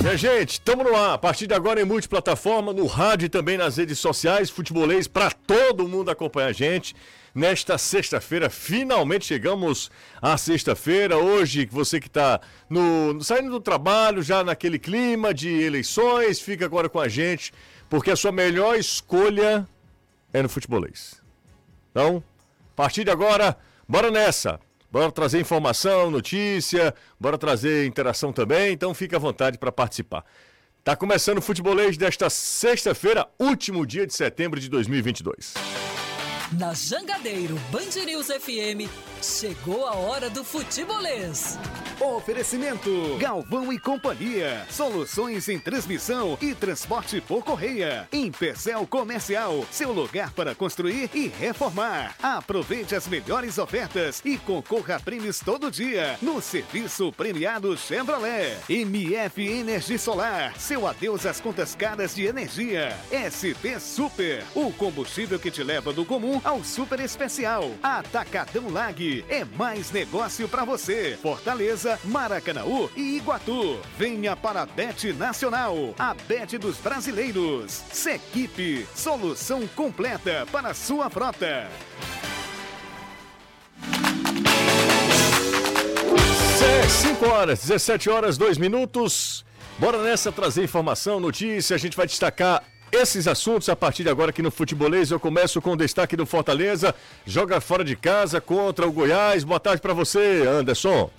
Minha gente, estamos no ar. A partir de agora em multiplataforma, no rádio e também nas redes sociais, futebolês para todo mundo acompanhar a gente. Nesta sexta-feira, finalmente chegamos à sexta-feira. Hoje, você que está saindo do trabalho, já naquele clima de eleições, fica agora com a gente, porque a sua melhor escolha é no futebolês. Então, a partir de agora, bora nessa! Bora trazer informação, notícia, bora trazer interação também, então fique à vontade para participar. Tá começando o futebolês desta sexta-feira, último dia de setembro de 2022. Na Jangadeiro Band News FM, chegou a hora do futebolês. Oferecimento Galvão e Companhia. Soluções em transmissão e transporte por correia. Empecel Comercial, seu lugar para construir e reformar. Aproveite as melhores ofertas e concorra a prêmios todo dia no serviço premiado Chevrolet. MF Energia Solar, seu adeus às contas caras de energia. SP Super, o combustível que te leva do comum ao super especial. Atacadão Lag é mais negócio para você. Fortaleza, Maracanaú e Iguatu. Venha para a Bet Nacional, a Bet dos brasileiros. Sequipe, solução completa para sua frota. 5 horas, 17 horas, 2 minutos. Bora nessa trazer informação, notícia. A gente vai destacar esses assuntos a partir de agora aqui no Futebolês. Eu começo com o destaque do Fortaleza. Joga fora de casa contra o Goiás. Boa tarde para você, Anderson.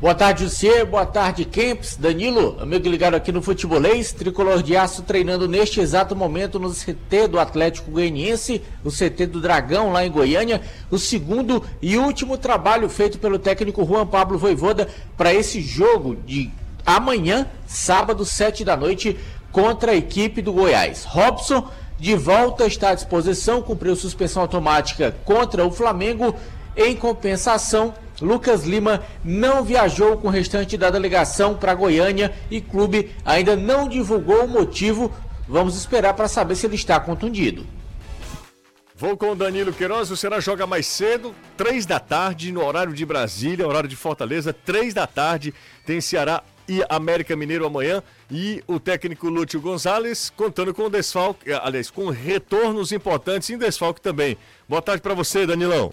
Boa tarde, Lucier. Boa tarde, Kempis. Danilo, amigo ligado aqui no Futebolês. Tricolor de Aço treinando neste exato momento no CT do Atlético Goianiense, o CT do Dragão lá em Goiânia. O segundo e último trabalho feito pelo técnico Juan Pablo Voivoda para esse jogo de amanhã, sábado, sete da noite, contra a equipe do Goiás. Robson de volta está à disposição, cumpriu suspensão automática contra o Flamengo. Em compensação, Lucas Lima não viajou com o restante da delegação para Goiânia e clube ainda não divulgou o motivo. Vamos esperar para saber se ele está contundido. Vou com o Danilo Queiroz, o Ceará joga mais cedo, três da tarde, no horário de Brasília, horário de Fortaleza, três da tarde, tem Ceará e América Mineiro amanhã. E o técnico Lúcio Gonzalez contando com desfalque, eh, aliás, com retornos importantes em desfalque também. Boa tarde para você, Danilão.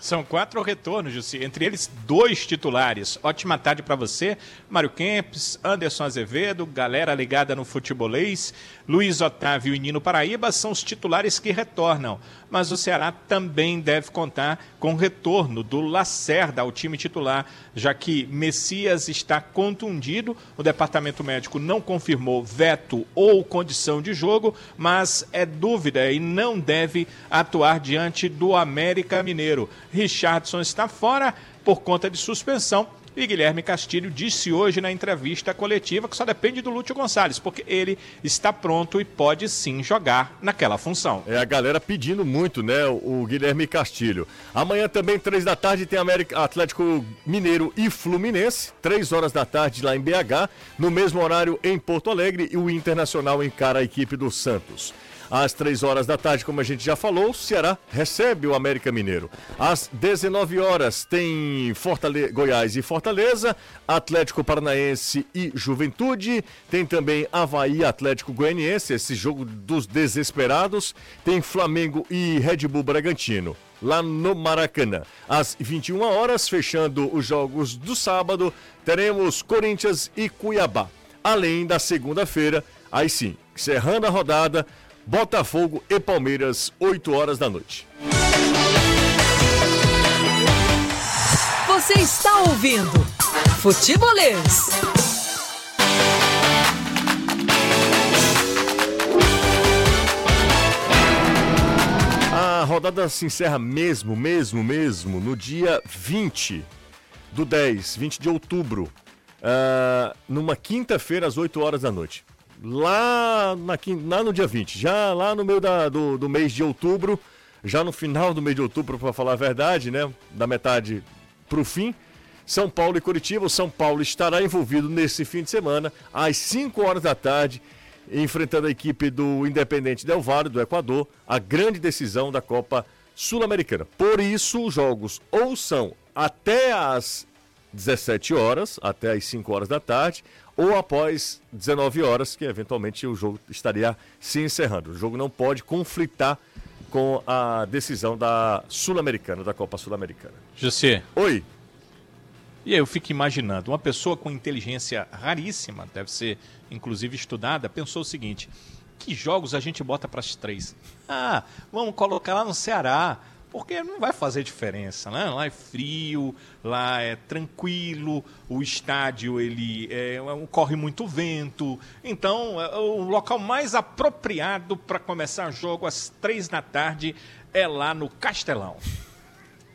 São quatro retornos, Jussi, entre eles dois titulares. Ótima tarde para você, Mário Kempes, Anderson Azevedo, galera ligada no futebolês, Luiz Otávio e Nino Paraíba são os titulares que retornam. Mas o Ceará também deve contar com o retorno do Lacerda ao time titular, já que Messias está contundido. O departamento médico não confirmou veto ou condição de jogo, mas é dúvida e não deve atuar diante do América Mineiro. Richardson está fora por conta de suspensão e Guilherme Castilho disse hoje na entrevista coletiva que só depende do Lúcio Gonçalves, porque ele está pronto e pode sim jogar naquela função. É a galera pedindo muito, né? O Guilherme Castilho. Amanhã também, três da tarde, tem América, Atlético Mineiro e Fluminense. Três horas da tarde lá em BH. No mesmo horário em Porto Alegre. E o Internacional encara a equipe do Santos. Às 3 horas da tarde, como a gente já falou, o Ceará recebe o América Mineiro. Às 19 horas tem Fortale... Goiás e Fortaleza, Atlético Paranaense e Juventude. Tem também Havaí Atlético Goianiense, esse jogo dos desesperados. Tem Flamengo e Red Bull Bragantino lá no Maracanã. Às 21 horas, fechando os jogos do sábado, teremos Corinthians e Cuiabá. Além da segunda-feira, aí sim, encerrando a rodada, Botafogo e Palmeiras, 8 horas da noite. Você está ouvindo Futebolês. A rodada se encerra mesmo, mesmo, mesmo no dia 20 do 10, 20 de outubro, uh, numa quinta-feira às 8 horas da noite lá, na, lá no dia 20, já lá no meio da, do, do mês de outubro, já no final do mês de outubro, para falar a verdade, né? Da metade para o fim. São Paulo e Curitiba. O São Paulo estará envolvido nesse fim de semana, às 5 horas da tarde, enfrentando a equipe do Independente Del Valle, do Equador, a grande decisão da Copa Sul-Americana. Por isso, os jogos ou são até às 17 horas até as 5 horas da tarde, ou após 19 horas, que eventualmente o jogo estaria se encerrando. O jogo não pode conflitar com a decisão da Sul-Americana, da Copa Sul-Americana. José. Oi. E aí eu fico imaginando, uma pessoa com inteligência raríssima, deve ser inclusive estudada, pensou o seguinte: que jogos a gente bota para as três? Ah, vamos colocar lá no Ceará, porque não vai fazer diferença, né? Lá é frio, lá é tranquilo, o estádio ele é, corre muito vento, então é, o local mais apropriado para começar jogo às três da tarde é lá no Castelão.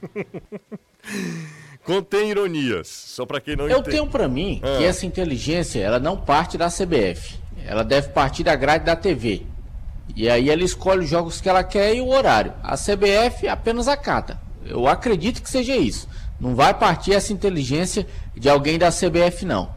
Contém ironias, só para quem não Eu entende. tenho para mim ah. que essa inteligência, ela não parte da CBF. Ela deve partir da grade da TV. E aí ela escolhe os jogos que ela quer e o horário. A CBF apenas acata. Eu acredito que seja isso. Não vai partir essa inteligência de alguém da CBF, não.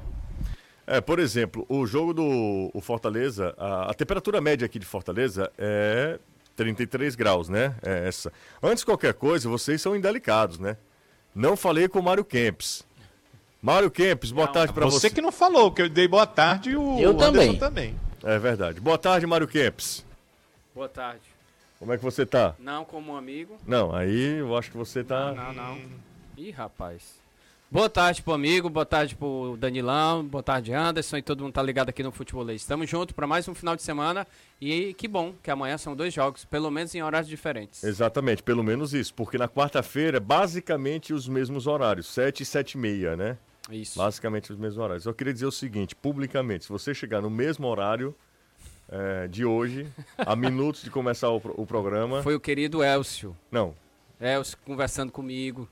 É, por exemplo, o jogo do o Fortaleza, a, a temperatura média aqui de Fortaleza é 33 graus, né? É essa. Antes de qualquer coisa, vocês são indelicados, né? Não falei com o Mário Kempis. Mário Kempis, boa não, tarde para você. Você que não falou, que eu dei boa tarde e o eu também. também. É verdade. Boa tarde, Mário Kempis. Boa tarde. Como é que você tá? Não, como um amigo. Não, aí eu acho que você tá. Não, não, não. Ih, rapaz. Boa tarde pro amigo, boa tarde pro Danilão, boa tarde Anderson e todo mundo tá ligado aqui no Futebol Estamos juntos para mais um final de semana e que bom que amanhã são dois jogos, pelo menos em horários diferentes. Exatamente, pelo menos isso, porque na quarta-feira basicamente os mesmos horários, 7 e 7 e meia, né? Isso. Basicamente os mesmos horários. Eu queria dizer o seguinte, publicamente, se você chegar no mesmo horário é, de hoje, a minutos de começar o, o programa... Foi o querido Elcio. Não. Elcio conversando comigo.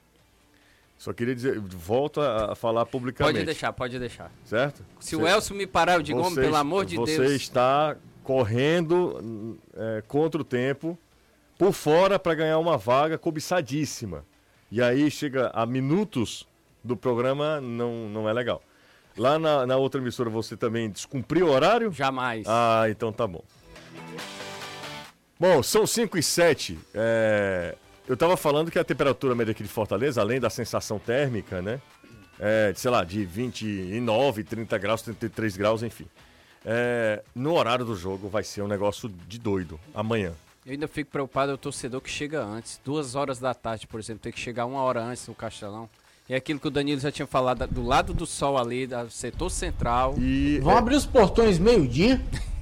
Só queria dizer, volta a falar publicamente. Pode deixar, pode deixar. Certo? Se você, o Elcio me parar, eu digo, você, pelo amor de você Deus. Você está correndo é, contra o tempo, por fora, para ganhar uma vaga cobiçadíssima. E aí chega a minutos do programa, não, não é legal. Lá na, na outra emissora você também descumpriu o horário? Jamais. Ah, então tá bom. Bom, são 5 e 7. É, eu estava falando que a temperatura média aqui de Fortaleza, além da sensação térmica, né? É, sei lá, de 29, 30 graus, 33 graus, enfim. É, no horário do jogo vai ser um negócio de doido, amanhã. Eu ainda fico preocupado, é o torcedor que chega antes. Duas horas da tarde, por exemplo, tem que chegar uma hora antes no Castelão. E é aquilo que o Danilo já tinha falado, do lado do sol ali, do setor central. E Vão é... abrir os portões meio-dia?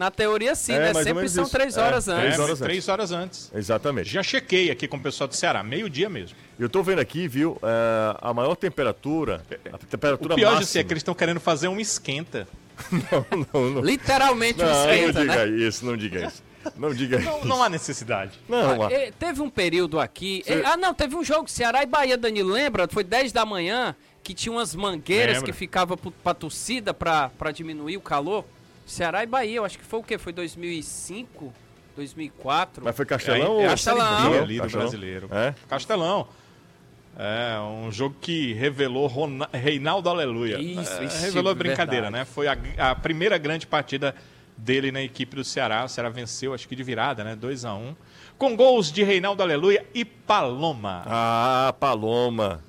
Na teoria, sim, é, né? Sempre são três horas é, antes. Três horas, três horas antes. Exatamente. Já chequei aqui com o pessoal do Ceará, meio-dia mesmo. Eu tô vendo aqui, viu, é, a maior temperatura. A temperatura o pior máxima... de é que eles estão querendo fazer um esquenta. não, não, não. Literalmente um esquenta, não diga né? isso, não diga isso. Não diga não, isso. Não há necessidade. Não, ah, teve um período aqui. Você... Ah, não, teve um jogo Ceará e Bahia, Danilo, lembra? Foi 10 da manhã que tinha umas mangueiras lembra. que ficavam pra torcida pra, pra diminuir o calor. Ceará e Bahia, eu acho que foi o quê? Foi 2005, 2004. Mas foi Castelão é, é, ou Castelão? ali do Castelão? brasileiro. É? Castelão. É, um jogo que revelou. Reinaldo Aleluia. Isso, é, isso Revelou brincadeira, verdade. né? Foi a, a, primeira grande partida dele na equipe do Ceará. O Ceará venceu, acho que de virada, né? 2 a 1 um, Com gols de Reinaldo Aleluia e Paloma. Ah, Paloma.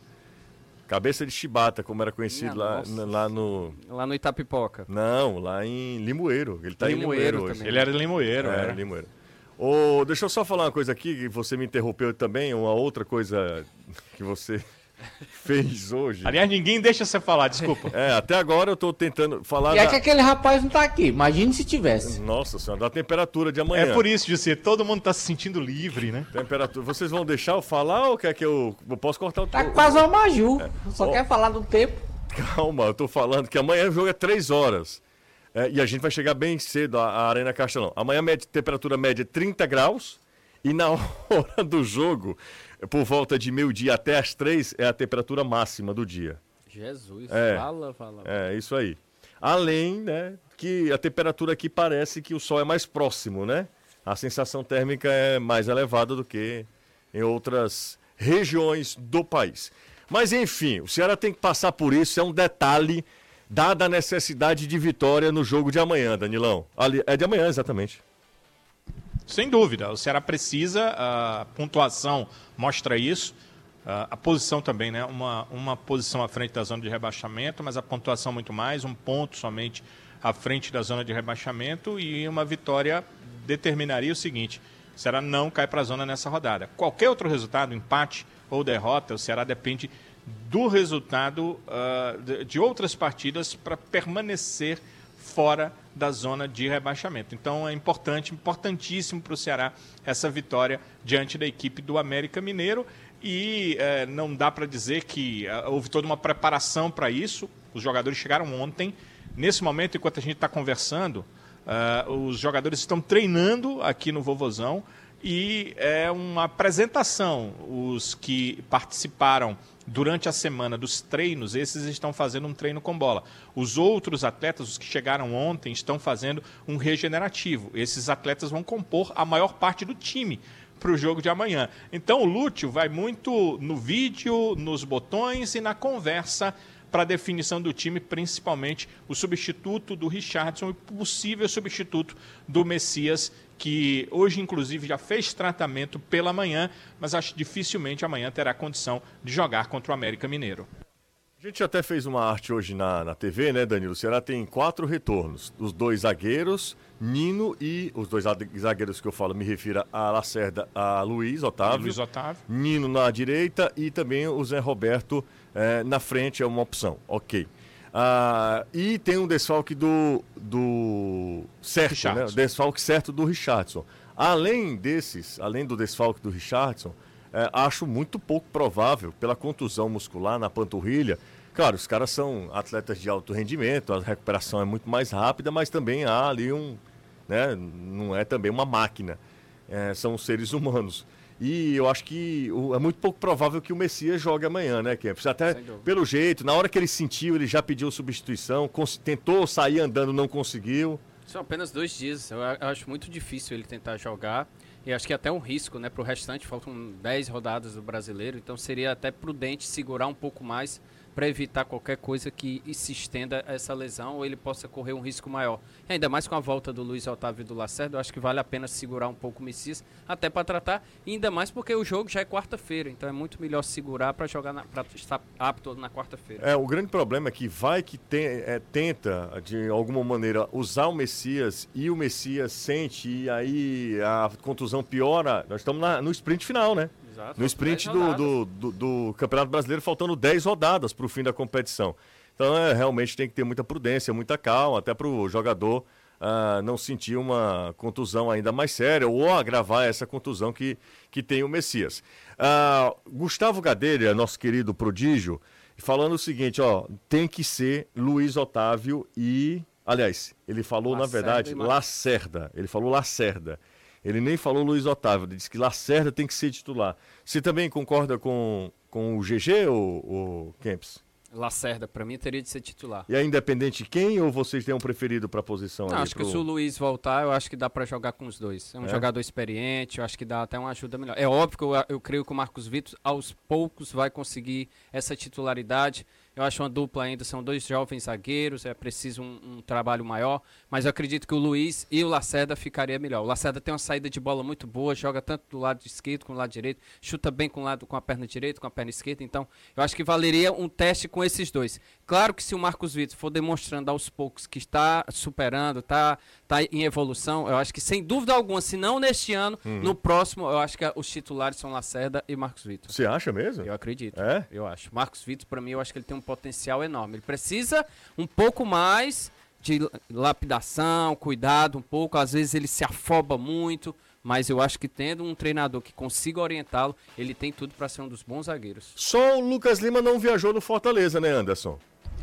Cabeça de chibata, como era conhecido lá, lá no. Lá no Itapipoca. Não, lá em Limoeiro. Ele tá Limoeiro em Limoeiro hoje. Ele era Limoeiro, é, era. Limoeiro. Oh, deixa eu só falar uma coisa aqui, que você me interrompeu também, uma outra coisa que você fez hoje. Aliás, ninguém deixa você falar, desculpa. É, até agora eu tô tentando falar. E é da... é que aquele rapaz não tá aqui. Imagine se tivesse. Nossa senhora, da temperatura de amanhã. É por isso, José, todo mundo tá se sentindo livre, né? Temperatura. Vocês vão deixar eu falar ou quer que eu. Eu posso cortar o Tá quase uma Maju. É. Só oh. quer falar do tempo. Calma, eu tô falando que amanhã o jogo é 3 horas. É, e a gente vai chegar bem cedo à, à Arena Castelão. Amanhã a temperatura média é 30 graus. E na hora do jogo, por volta de meio-dia até as três, é a temperatura máxima do dia. Jesus, é, fala, fala. É, isso aí. Além, né, que a temperatura aqui parece que o sol é mais próximo, né? A sensação térmica é mais elevada do que em outras regiões do país. Mas enfim, o Ceará tem que passar por isso, é um detalhe, dada a necessidade de vitória no jogo de amanhã, Danilão. Ali, é de amanhã, exatamente. Sem dúvida, o Ceará precisa, a pontuação mostra isso. A posição também, né? Uma, uma posição à frente da zona de rebaixamento, mas a pontuação muito mais, um ponto somente à frente da zona de rebaixamento e uma vitória determinaria o seguinte: o Ceará não cai para a zona nessa rodada. Qualquer outro resultado, empate ou derrota, o Ceará depende do resultado uh, de outras partidas para permanecer fora da zona de rebaixamento. Então é importante, importantíssimo para o Ceará essa vitória diante da equipe do América Mineiro e é, não dá para dizer que é, houve toda uma preparação para isso. Os jogadores chegaram ontem. Nesse momento, enquanto a gente está conversando, uh, os jogadores estão treinando aqui no Vovozão e é uma apresentação. Os que participaram durante a semana dos treinos, esses estão fazendo um treino com bola. Os outros atletas, os que chegaram ontem, estão fazendo um regenerativo. Esses atletas vão compor a maior parte do time para o jogo de amanhã. Então o Lúcio vai muito no vídeo, nos botões e na conversa para a definição do time, principalmente o substituto do Richardson e possível substituto do Messias, que hoje, inclusive, já fez tratamento pela manhã, mas acho que dificilmente amanhã terá condição de jogar contra o América Mineiro. A gente até fez uma arte hoje na, na TV, né, Danilo? O Ceará tem quatro retornos. Os dois zagueiros, Nino e os dois zagueiros que eu falo, me refiro a Lacerda, a Luiz Otávio. Luiz Otávio. Nino na direita e também o Zé Roberto é, na frente, é uma opção. Ok. Ah, e tem um desfalque do, do certo, né? Desfalque certo do Richardson. Além desses, além do desfalque do Richardson, é, acho muito pouco provável, pela contusão muscular na panturrilha. Claro, os caras são atletas de alto rendimento, a recuperação é muito mais rápida, mas também há ali um. Né, não é também uma máquina, é, são seres humanos. E eu acho que é muito pouco provável que o Messias jogue amanhã, né, Kempis? Até pelo jeito, na hora que ele sentiu, ele já pediu substituição, tentou sair andando, não conseguiu. São apenas dois dias. Eu acho muito difícil ele tentar jogar. E acho que é até um risco, né? Para o restante, faltam 10 rodadas do brasileiro, então seria até prudente segurar um pouco mais para evitar qualquer coisa que se estenda essa lesão ou ele possa correr um risco maior. E ainda mais com a volta do Luiz Otávio do Lacerda, eu acho que vale a pena segurar um pouco o Messias, até para tratar, e ainda mais porque o jogo já é quarta-feira, então é muito melhor segurar para jogar para estar apto na quarta-feira. É, o grande problema é que vai que é, tenta de alguma maneira usar o Messias e o Messias sente e aí a contusão piora. Nós estamos na, no sprint final, né? Exato, no sprint do, do, do, do, Campeonato Brasileiro, faltando 10 rodadas para o fim da competição. Então, é, realmente tem que ter muita prudência, muita calma, até para o jogador uh, não sentir uma contusão ainda mais séria ou agravar essa contusão que, que tem o Messias. Uh, Gustavo Gadelha, nosso querido prodígio, falando o seguinte: ó, tem que ser Luiz Otávio e. Aliás, ele falou, Lacerda na verdade, Lacerda. Ele falou Lacerda. Ele nem falou Luiz Otávio, ele disse que Lacerda tem que ser titular. Você também concorda com, com o GG ou, ou Kempis? Lacerda, para mim, teria de ser titular. E é independente quem ou vocês têm um preferido para a posição? Não, acho pro... que se o Luiz voltar, eu acho que dá para jogar com os dois. É um é? jogador experiente, eu acho que dá até uma ajuda melhor. É óbvio que eu, eu creio que o Marcos Vitor, aos poucos, vai conseguir essa titularidade. Eu acho uma dupla ainda, são dois jovens zagueiros, é preciso um, um, trabalho maior, mas eu acredito que o Luiz e o Lacerda ficaria melhor. O Lacerda tem uma saída de bola muito boa, joga tanto do lado esquerdo como do lado direito, chuta bem com, lado, com a perna direita, com a perna esquerda, então eu acho que valeria um teste com esses dois. Claro que se o Marcos Vitor for demonstrando aos poucos que está superando, está tá em evolução, eu acho que sem dúvida alguma, se não neste ano, uhum. no próximo, eu acho que os titulares são Lacerda e Marcos Vitor. Você acha mesmo? Eu acredito. É? Eu acho. Marcos Vitor, para mim, eu acho que ele tem um um potencial enorme. Ele precisa um pouco mais de lapidação, cuidado um pouco. Às vezes ele se afoba muito, mas eu acho que tendo um treinador que consiga orientá-lo, ele tem tudo para ser um dos bons zagueiros. Só o Lucas Lima não viajou no Fortaleza, né, Anderson?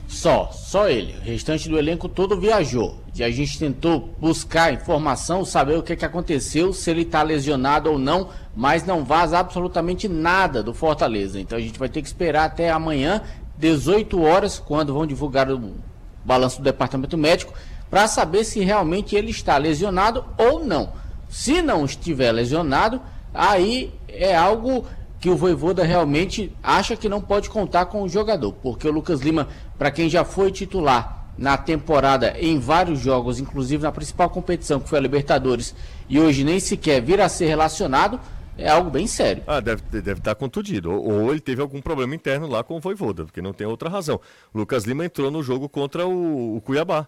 Só, só ele. O restante do elenco todo viajou. E a gente tentou buscar informação, saber o que, que aconteceu, se ele está lesionado ou não, mas não vaza absolutamente nada do Fortaleza. Então a gente vai ter que esperar até amanhã 18 horas, quando vão divulgar o balanço do departamento médico, para saber se realmente ele está lesionado ou não. Se não estiver lesionado, aí é algo que o Voivoda realmente acha que não pode contar com o jogador, porque o Lucas Lima, para quem já foi titular na temporada em vários jogos, inclusive na principal competição que foi a Libertadores, e hoje nem sequer vir a ser relacionado, é algo bem sério. Ah, deve, deve estar contundido. Ou, ou ele teve algum problema interno lá com o Voivoda, porque não tem outra razão. O Lucas Lima entrou no jogo contra o, o Cuiabá.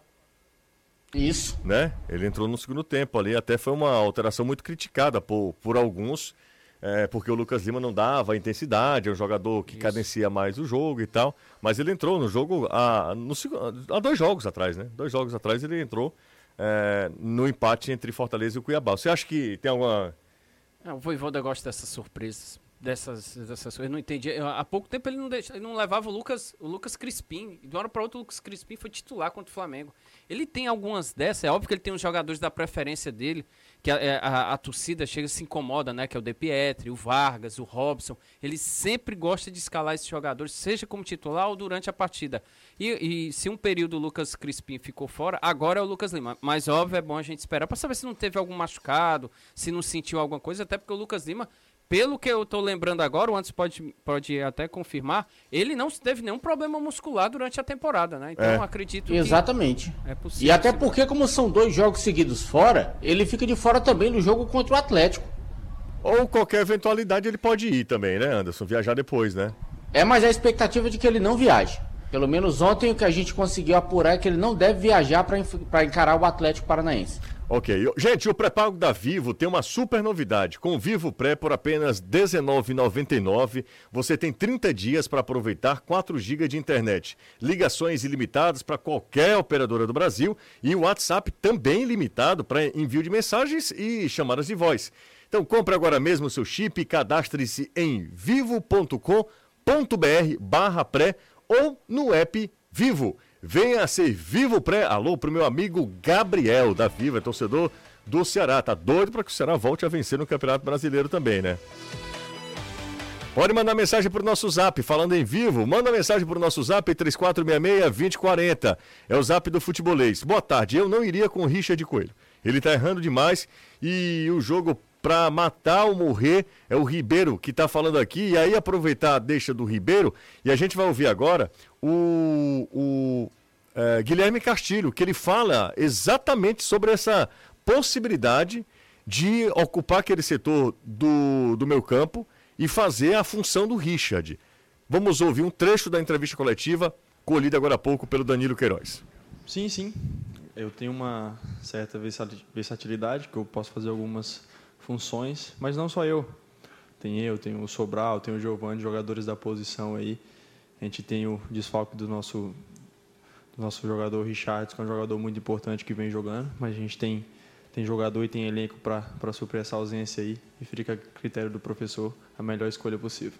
Isso. Né? Ele entrou no segundo tempo ali, até foi uma alteração muito criticada por, por alguns, é, porque o Lucas Lima não dava intensidade, é um jogador que Isso. cadencia mais o jogo e tal. Mas ele entrou no jogo há, no, há dois jogos atrás, né? Dois jogos atrás ele entrou é, no empate entre Fortaleza e o Cuiabá. Você acha que tem alguma é, o Voivoda gosta dessas surpresas. Dessas, dessas coisas. Eu não entendi. Eu, há pouco tempo ele não, deixa, ele não levava o Lucas, o Lucas Crispim. De uma hora para outra, o Lucas Crispim foi titular contra o Flamengo. Ele tem algumas dessas. É óbvio que ele tem os jogadores da preferência dele. Que a, é, a, a torcida chega se incomoda, né? Que é o De Pietri, o Vargas, o Robson. Ele sempre gosta de escalar esses jogadores, seja como titular ou durante a partida. E, e se um período o Lucas Crispim ficou fora, agora é o Lucas Lima. Mas óbvio, é bom a gente esperar para saber se não teve algum machucado, se não sentiu alguma coisa, até porque o Lucas Lima pelo que eu tô lembrando agora, o antes pode, pode até confirmar, ele não teve nenhum problema muscular durante a temporada, né? Então é. acredito Exatamente. é possível. E até porque, como são dois jogos seguidos fora, ele fica de fora também no jogo contra o Atlético. Ou qualquer eventualidade ele pode ir também, né, Anderson? Viajar depois, né? É, mas a expectativa é de que ele não viaje. Pelo menos ontem o que a gente conseguiu apurar é que ele não deve viajar para encarar o Atlético Paranaense. Ok. Gente, o pré-pago da Vivo tem uma super novidade. Com o Vivo Pré por apenas R$19,99, você tem 30 dias para aproveitar 4 GB de internet, ligações ilimitadas para qualquer operadora do Brasil e o WhatsApp também limitado para envio de mensagens e chamadas de voz. Então compre agora mesmo o seu chip e cadastre-se em vivo.com.br barra pré ou no app Vivo. Venha ser Vivo Pré. Alô pro meu amigo Gabriel da Viva, é torcedor do Ceará. Tá doido para que o Ceará volte a vencer no Campeonato Brasileiro também, né? Pode mandar mensagem pro nosso zap, falando em vivo. Manda mensagem pro nosso zap 3466-2040. É o zap do futebolês. Boa tarde, eu não iria com o Richard Coelho. Ele tá errando demais e o jogo para matar ou morrer é o Ribeiro que está falando aqui. E aí aproveitar a deixa do Ribeiro e a gente vai ouvir agora o, o é, Guilherme Castilho, que ele fala exatamente sobre essa possibilidade de ocupar aquele setor do, do meu campo e fazer a função do Richard. Vamos ouvir um trecho da entrevista coletiva colhida agora há pouco pelo Danilo Queiroz. Sim, sim. Eu tenho uma certa versatilidade, que eu posso fazer algumas funções, mas não só eu. Tem eu, tem o Sobral, tem o Giovanni, jogadores da posição aí. A gente tem o desfalque do nosso, do nosso jogador Richard, que é um jogador muito importante que vem jogando, mas a gente tem, tem jogador e tem elenco para suprir essa ausência aí. E fica a critério do professor a melhor escolha possível.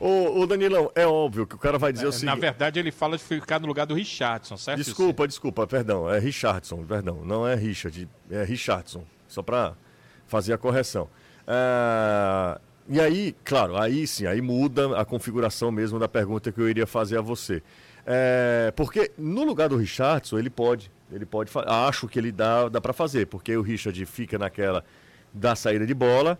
Ô, ô, Danilão, é óbvio que o cara vai dizer é, o seguinte. Na verdade, ele fala de ficar no lugar do Richardson, certo? Desculpa, desculpa, perdão. É Richardson, perdão. Não é Richard, é Richardson. Só para fazer a correção. É, e aí, claro, aí sim, aí muda a configuração mesmo da pergunta que eu iria fazer a você. É, porque no lugar do Richardson, ele pode, ele pode, acho que ele dá, dá para fazer, porque o Richard fica naquela da saída de bola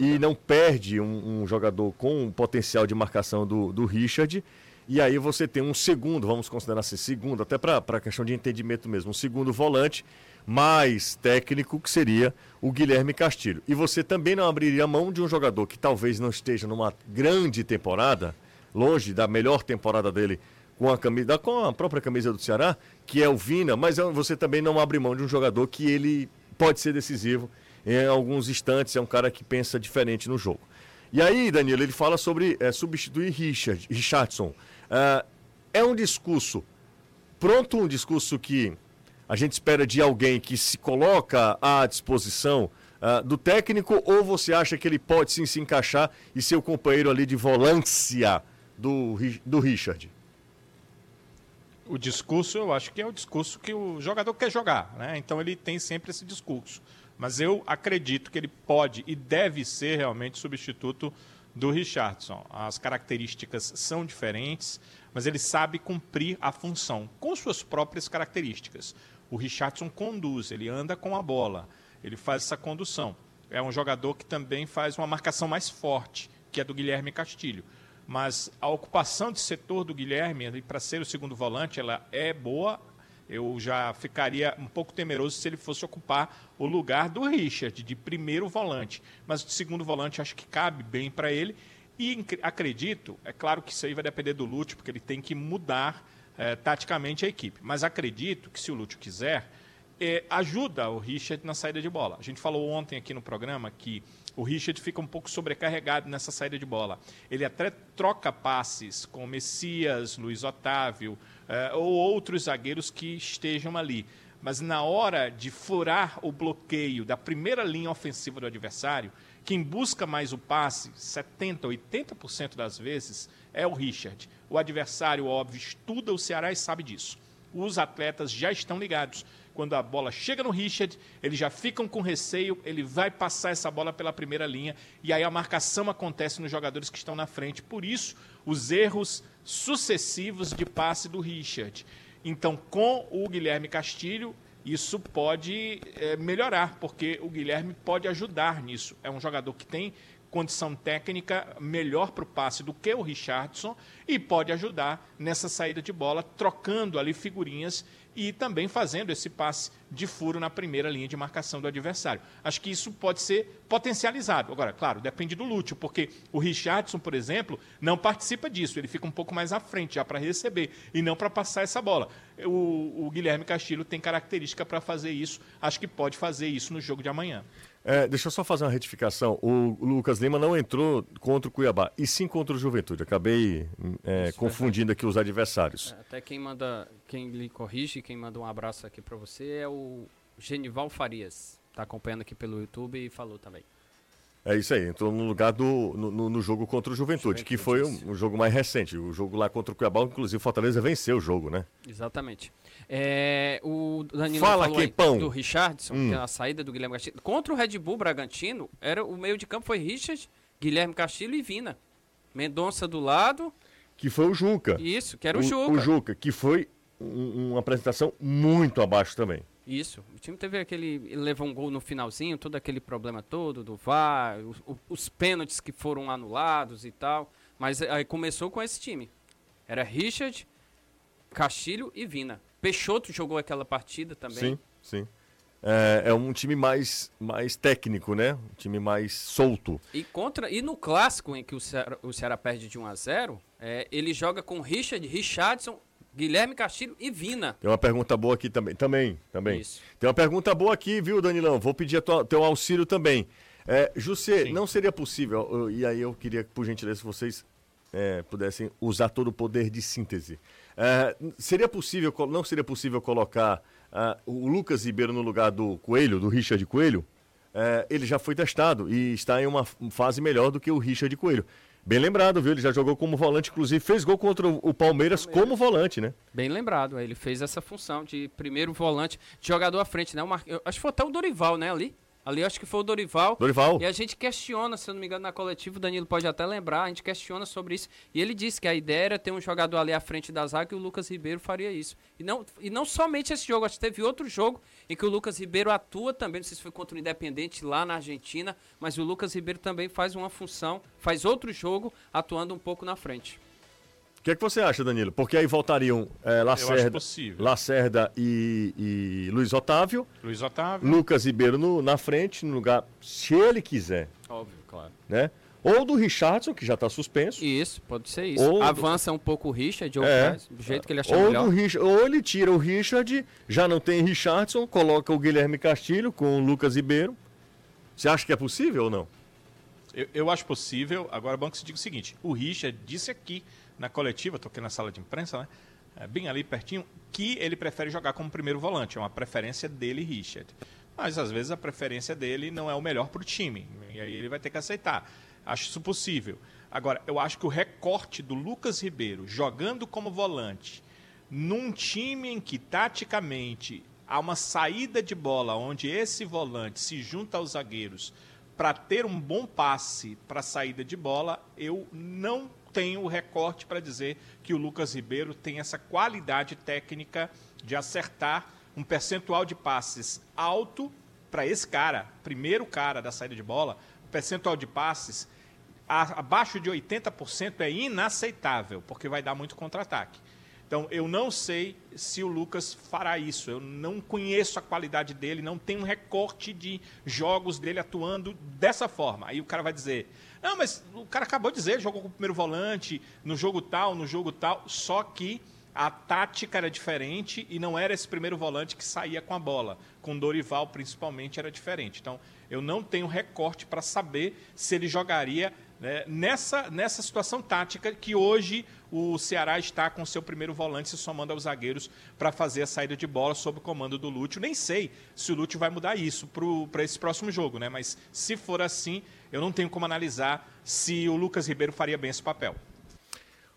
e não perde um, um, jogador com um potencial de marcação do, do Richard. E aí você tem um segundo, vamos considerar assim, segundo, até para a questão de entendimento mesmo, um segundo volante mais técnico, que seria o Guilherme Castilho. E você também não abriria mão de um jogador que talvez não esteja numa grande temporada, longe da melhor temporada dele com a camisa, com a própria camisa do Ceará, que é o Vina, mas você também não abre mão de um jogador que ele pode ser decisivo em alguns instantes, é um cara que pensa diferente no jogo. E aí, Danilo, ele fala sobre é, substituir Richard, Richardson. Uh, é um discurso pronto, um discurso que a gente espera de alguém que se coloca à disposição uh, do técnico ou você acha que ele pode sim se encaixar e ser o companheiro ali de volância do, do Richard? O discurso, eu acho que é o discurso que o jogador quer jogar, né? Então ele tem sempre esse discurso. Mas eu acredito que ele pode e deve ser realmente substituto do Richardson. As características são diferentes, mas ele sabe cumprir a função com suas próprias características. O Richardson conduz, ele anda com a bola, ele faz essa condução. É um jogador que também faz uma marcação mais forte, que é do Guilherme Castilho. Mas a ocupação de setor do Guilherme, para ser o segundo volante, ela é boa, Eu já ficaria um pouco temeroso se ele fosse ocupar o lugar do Richard, de primeiro volante. Mas de segundo volante acho que cabe bem para ele. E acredito, é claro que isso aí vai depender do Lúcio, porque ele tem que mudar é, taticamente a equipe. Mas acredito que se o Lúcio quiser, é, ajuda o Richard na saída de bola. A gente falou ontem aqui no programa que o Richard fica um pouco sobrecarregado nessa saída de bola. Ele até troca passes com Messias, Luiz Otávio é, ou outros zagueiros que estejam ali. Mas na hora de furar o bloqueio da primeira linha ofensiva do adversário, quem busca mais o passe, 70%, 80% das vezes, é o Richard. O adversário, óbvio, estuda o Ceará e sabe disso. Os atletas já estão ligados quando a bola chega no Richard, eles já ficam com receio, ele vai passar essa bola pela primeira linha e aí a marcação acontece nos jogadores que estão na frente. Por isso, os erros sucessivos de passe do Richard. Então, com o Guilherme Castilho, isso pode é, melhorar, porque o Guilherme pode ajudar nisso. É um jogador que tem condição técnica melhor para o passe do que o Richardson e pode ajudar nessa saída de bola, trocando ali figurinhas e também fazendo esse passe de furo na primeira linha de marcação do adversário. Acho que isso pode ser potencializado. Agora, claro, depende do Lúcio, porque o Richardson, por exemplo, não participa disso, ele fica um pouco mais à frente já para receber e não para passar essa bola. O, o Guilherme Castilho tem característica para fazer isso, acho que pode fazer isso no jogo de amanhã. É, deixa eu só fazer uma retificação. O Lucas Lima não entrou contra o Cuiabá, e sim contra o Juventude. Acabei é, confundindo aqui os adversários. É, até quem manda, quem lhe corrige, quem manda um abraço aqui para você é o Genival Farias. Está acompanhando aqui pelo YouTube e falou também. É isso aí, entrou no lugar do no, no jogo contra o Juventude, Juventude que foi um, um, jogo mais recente. O jogo lá contra o Cuiabá, inclusive o Fortaleza venceu o jogo, né? Exatamente. É, o Danilo Fala falou pão. do Richardson, hum. que é a saída do Guilherme Castilho. Contra o Red Bull Bragantino, era, o meio de campo foi Richard, Guilherme Castilho e Vina. Mendonça do lado. Que foi o Juca. Isso, que era o, o Juca. O Juca, que foi um, uma apresentação muito abaixo também. Isso. O time teve aquele. Ele levou um gol no finalzinho, todo aquele problema todo do VAR, os, os pênaltis que foram anulados e tal. Mas aí começou com esse time. Era Richard, Castilho e Vina. Peixoto jogou aquela partida também. Sim, sim. É, é, um time mais, mais técnico, né? Um time mais solto. E contra e no clássico em que o Ceará, o Ceará perde de 1 a 0, é, ele joga com Richard, Richardson, Guilherme Castilho e Vina. Tem uma pergunta boa aqui também. Também, também. Isso. Tem uma pergunta boa aqui, viu, Danilão? Vou pedir tua, teu auxílio também. É, José, não seria possível, e aí eu queria, por gentileza, se vocês é, pudessem usar todo o poder de síntese. É, seria possível, não seria possível colocar uh, o Lucas Ribeiro no lugar do Coelho, do Richard Coelho? É, ele já foi testado e está em uma fase melhor do que o Richard Coelho. Bem lembrado, viu? Ele já jogou como volante, inclusive fez gol contra o Palmeiras, Palmeiras. como volante, né? Bem lembrado, ele fez essa função de primeiro volante, de jogador à frente, né? acho que foi até o Dorival, né, ali. Ali acho que foi o Dorival. Dorival. E a gente questiona, se eu não me engano, na coletiva, o Danilo pode até lembrar, a gente questiona sobre isso. E ele disse que a ideia era ter um jogador ali à frente da zaga e o Lucas Ribeiro faria isso. E não, e não somente esse jogo, acho que teve outro jogo em que o Lucas Ribeiro atua também, não sei se foi contra o Independente lá na Argentina, mas o Lucas Ribeiro também faz uma função, faz outro jogo atuando um pouco na frente. O que, é que você acha, Danilo? Porque aí voltariam é, Lacerda, Lacerda e, e, Luiz Otávio. Luiz Otávio. Lucas Ribeiro no, na frente, no lugar, se ele quiser. Óbvio, claro. Né? Ou do Richardson, que já está suspenso. Isso, pode ser isso. Ou Avança do... um pouco o Richard, ou é, do jeito que ele achar ou melhor. Do ou ele tira o Richard, já não tem Richardson, coloca o Guilherme Castilho com o Lucas Ribeiro. Você acha que é possível ou não? Eu, eu acho possível. Agora, bom que se diga o seguinte: o Richard disse aqui na coletiva, estou aqui na sala de imprensa, né? É, bem ali pertinho, que ele prefere jogar como primeiro volante. É uma preferência dele, Richard. Mas às vezes a preferência dele não é o melhor para o time. E aí ele vai ter que aceitar. Acho isso possível. Agora, eu acho que o recorte do Lucas Ribeiro jogando como volante num time em que taticamente há uma saída de bola onde esse volante se junta aos zagueiros para ter um bom passe para saída de bola, eu não tenho o recorte para dizer que o Lucas Ribeiro tem essa qualidade técnica de acertar um percentual de passes alto para esse cara, primeiro cara da saída de bola, o percentual de passes abaixo de 80% é inaceitável, porque vai dar muito contra-ataque. Então, eu não sei se o Lucas fará isso. Eu não conheço a qualidade dele, não tenho um recorte de jogos dele atuando dessa forma. Aí o cara vai dizer: não, mas o cara acabou de dizer, jogou com o primeiro volante, no jogo tal, no jogo tal, só que a tática era diferente e não era esse primeiro volante que saía com a bola. Com Dorival, principalmente, era diferente. Então, eu não tenho recorte para saber se ele jogaria né, nessa, nessa situação tática que hoje o Ceará está com seu primeiro volante se somando aos zagueiros para fazer a saída de bola sob o comando do Lúcio. Nem sei se o Lúcio vai mudar isso para esse próximo jogo, né? mas se for assim, eu não tenho como analisar se o Lucas Ribeiro faria bem esse papel.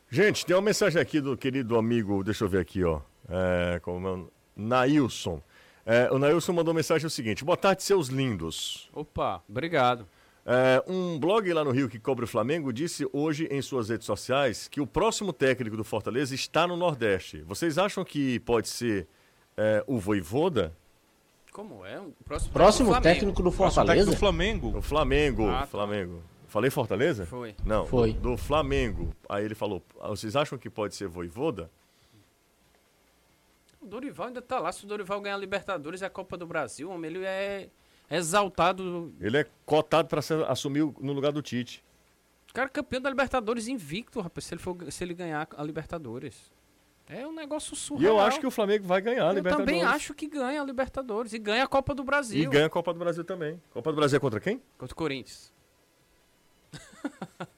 Gente, tem uma mensagem aqui do querido amigo, deixa eu ver aqui, ó. É, como é, Nailson. É, o Nailson mandou mensagem o seguinte: Boa tarde, seus lindos. Opa, obrigado. É, um blog lá no Rio que cobre o Flamengo disse hoje em suas redes sociais que o próximo técnico do Fortaleza está no Nordeste. Vocês acham que pode ser é, o Voivoda? Como é? O próximo, próximo do técnico do Fortaleza? Técnico do Flamengo. O Flamengo, ah, tá. Flamengo. Falei Fortaleza? Foi. Não, Foi. Do, do Flamengo. Aí ele falou: vocês acham que pode ser Voivoda? O Dorival ainda tá lá. Se o Dorival ganhar a Libertadores e a Copa do Brasil, homem, ele é exaltado. Ele é cotado para assumir no lugar do Tite. Cara, campeão da Libertadores invicto, rapaz, se ele, for, se ele ganhar a Libertadores. É um negócio surreal. E eu acho que o Flamengo vai ganhar a eu Libertadores. Eu também acho que ganha a Libertadores e ganha a Copa do Brasil. E ganha a Copa do Brasil também. Copa do Brasil é contra quem? Contra o Corinthians.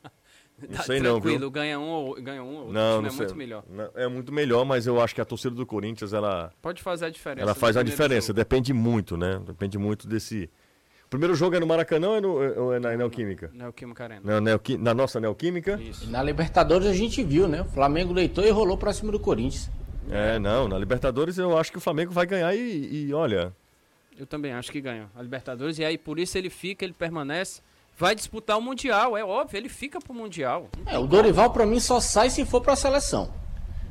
Não tá sei não, viu? ganha um ou ganha um, não, não é sei. muito melhor. Não, é muito melhor, mas eu acho que a torcida do Corinthians ela pode fazer a diferença. Ela faz a diferença, jogo. depende muito, né? Depende muito desse o primeiro jogo é no Maracanã ou é, no, ou é na Neoquímica? Neoquímica Arena. Na, Neoqui, na nossa Neoquímica? Isso. Na Libertadores a gente viu, né? O Flamengo deitou e rolou pra cima do Corinthians. É, não. Na Libertadores eu acho que o Flamengo vai ganhar e, e olha. Eu também acho que ganha a Libertadores. E aí por isso ele fica, ele permanece. Vai disputar o Mundial, é óbvio, ele fica pro Mundial. É, o Dorival para mim só sai se for pra seleção.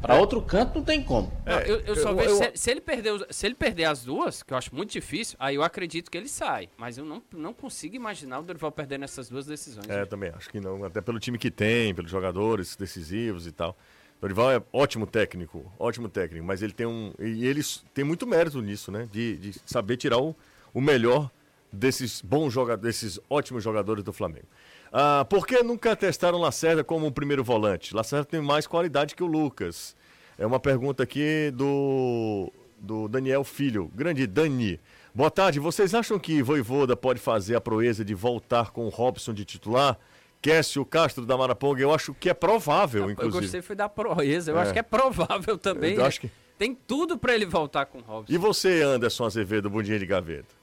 Para é. outro canto não tem como. É, eu, eu, só eu, vejo, eu, se, se, ele perder, se ele perder as duas, que eu acho muito difícil, aí eu acredito que ele sai. Mas eu não, não consigo imaginar o Dorival perdendo essas duas decisões. É, também acho que não. Até pelo time que tem, pelos jogadores decisivos e tal. Dorival é ótimo técnico, ótimo técnico, mas ele tem um. E eles tem muito mérito nisso, né? De, de saber tirar o, o melhor desses bons jogadores, desses ótimos jogadores do Flamengo. Ah, por que nunca testaram Lacerda como um primeiro volante? Lacerda tem mais qualidade que o Lucas. É uma pergunta aqui do, do Daniel Filho. Grande Dani. Boa tarde. Vocês acham que Voivoda pode fazer a proeza de voltar com o Robson de titular? Cássio Castro da Maraponga, eu acho que é provável, inclusive. Eu gostei foi da proeza, eu é. acho que é provável também. Eu acho que... Tem tudo para ele voltar com o Robson. E você, Anderson Azevedo, bom dia de gaveta?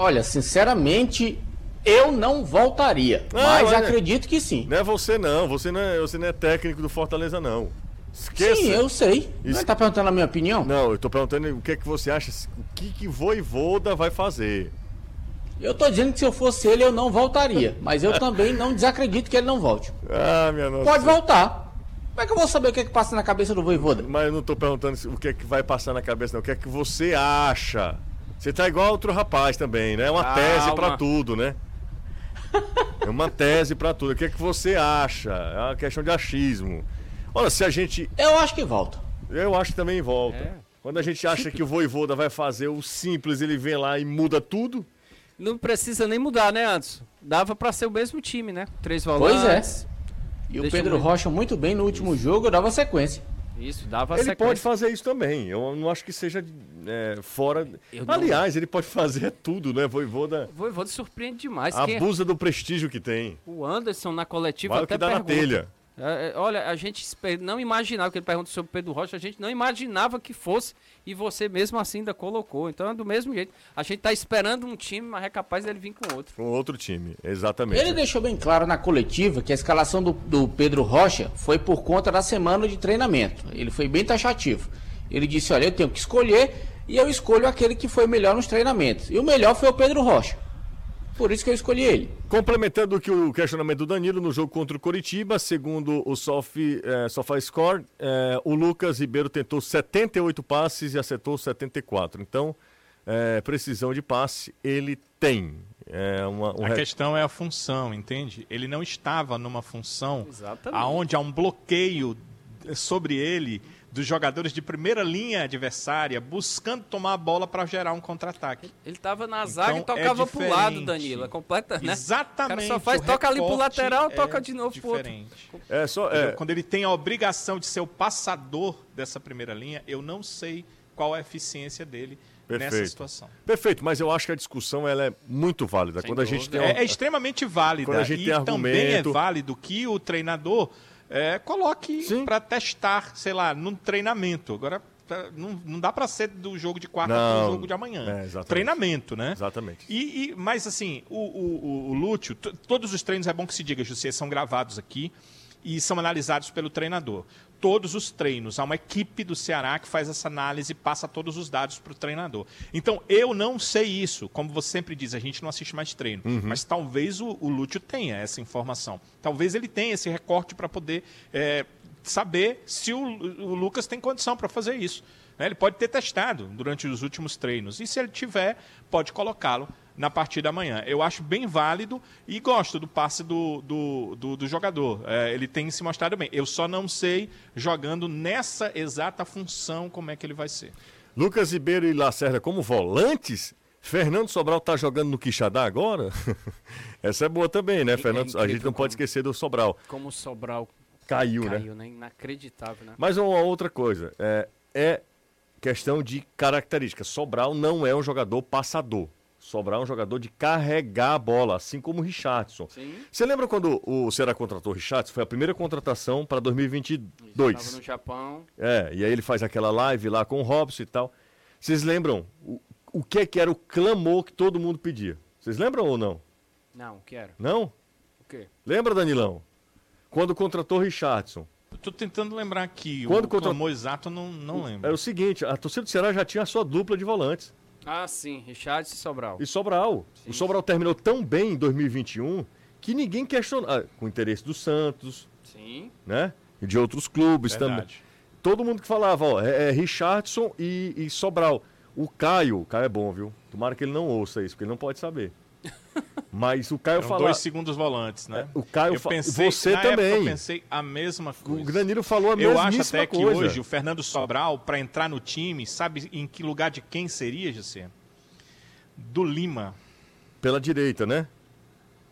Olha, sinceramente, eu não voltaria, não, mas acredito que sim. Não é você não, você não é, você não é técnico do Fortaleza não. Esqueça. Sim, eu sei. Você está perguntando a minha opinião? Não, eu estou perguntando o que é que você acha, o que que Voivoda vai fazer. Eu estou dizendo que se eu fosse ele eu não voltaria, mas eu também não desacredito que ele não volte. Ah, minha nossa. Pode voltar. Como é que eu vou saber o que é que passa na cabeça do Voivoda? Mas eu não estou perguntando o que é que vai passar na cabeça, não. O que é que você acha? Você tá igual outro rapaz também, né? É uma Calma. tese para tudo, né? É uma tese para tudo. O que é que você acha? É uma questão de achismo. Olha, se a gente. Eu acho que volta. Eu acho que também volta. É. Quando a gente acha que o Voivoda vai fazer o simples, ele vem lá e muda tudo. Não precisa nem mudar, né, Anderson? Dava para ser o mesmo time, né? Três volantes. Pois é. E o Pedro Rocha muito bem no último isso. jogo, dava sequência. Isso, dava ele sequência. Pode fazer isso também. Eu não acho que seja é, fora. Eu Aliás, não... ele pode fazer tudo, né? Voivoda. Voivoda surpreende demais. Abusa do prestígio que tem. O Anderson na coletiva Vale até que dá pergunta. na telha. É, é, olha, a gente não imaginava que ele pergunta sobre o Pedro Rocha, a gente não imaginava que fosse e você mesmo assim ainda colocou. Então é do mesmo jeito. A gente tá esperando um time, mas é capaz dele vir com outro. Com outro time, exatamente. Ele deixou bem claro na coletiva que a escalação do, do Pedro Rocha foi por conta da semana de treinamento. Ele foi bem taxativo. Ele disse: Olha, eu tenho que escolher e eu escolho aquele que foi melhor nos treinamentos. E o melhor foi o Pedro Rocha. Por isso que eu escolhi ele. Complementando o que o questionamento do Danilo no jogo contra o Coritiba, segundo o Sofi, é, SofaScore, é, o Lucas Ribeiro tentou 78 passes e acertou 74. Então, é, precisão de passe ele tem. É uma, um a questão é a função, entende? Ele não estava numa função Exatamente. aonde há um bloqueio sobre ele dos jogadores de primeira linha adversária buscando tomar a bola para gerar um contra-ataque. Ele estava na zaga então, e tocava é pro lado, Danilo. É completa, né? Exatamente. O cara só faz, toca ali pro lateral, é toca de novo diferente. pro outro. É, só, é... Quando ele tem a obrigação de ser o passador dessa primeira linha, eu não sei qual a eficiência dele Perfeito. nessa situação. Perfeito, mas eu acho que a discussão ela é muito válida. Sem Quando a gente tem um... é, é, extremamente válida. Quando a gente e tem argumento... também é válido que o treinador é, coloque para testar, sei lá, num treinamento. Agora, tá, não, não dá para ser do jogo de quarta para o jogo de amanhã. É, Treinamento, né? Exatamente. E, e, mas, assim, o, o, o, o Lúcio, todos os treinos, é bom que se diga, José, são gravados aqui e são analisados pelo treinador todos os treinos. Há uma equipe do Ceará que faz essa análise e passa todos os dados para o treinador. Então, eu não sei isso. Como você sempre diz, a gente não assiste mais treino. Uhum. Mas talvez o, o Lúcio tenha essa informação. Talvez ele tenha esse recorte para poder é, saber se o, o Lucas tem condição para fazer isso. Né? Ele pode ter testado durante os últimos treinos. E se ele tiver, pode colocá-lo na partida da manhã. Eu acho bem válido e gosto do passe do, do, do, do jogador. É, ele tem se mostrado bem. Eu só não sei, jogando nessa exata função, como é que ele vai ser. Lucas Ribeiro e Lacerda como volantes? Fernando Sobral tá jogando no Quixadá agora? Essa é boa também, né, é Fernando? É a gente não pode esquecer do Sobral. Como o Sobral caiu, né? Caiu, né? Inacreditável, né? Mas uma outra coisa, é, é questão de características. Sobral não é um jogador passador. Sobrar um jogador de carregar a bola, assim como o Richardson. Sim. Você lembra quando o Ceará contratou o Richardson? Foi a primeira contratação para 2022. Estava no Japão. É, e aí ele faz aquela live lá com o Robson e tal. Vocês lembram o, o que, que era o clamor que todo mundo pedia? Vocês lembram ou não? Não, quero. Não? O quê? Lembra, Danilão? Quando contratou o Richardson. Estou tentando lembrar aqui. Quando o contra... clamor exato, não, não lembro. Era o seguinte, a torcida do Ceará já tinha a sua dupla de volantes. Ah, sim, Richard e Sobral. E Sobral. Sim. O Sobral terminou tão bem em 2021 que ninguém questionou. Ah, com o interesse do Santos. Sim. Né? E de outros clubes Verdade. também. Todo mundo que falava, ó, é, é Richardson e, e Sobral. O Caio, o Caio é bom, viu? Tomara que ele não ouça isso, porque ele não pode saber. Mas o Caio falou. dois segundos volantes, né? É, o Caio falou. Você também. eu pensei a mesma coisa. O Granilo falou a mesma coisa. Eu acho até que hoje o Fernando Sobral, para entrar no time, sabe em que lugar de quem seria, José? Do Lima. Pela direita, né?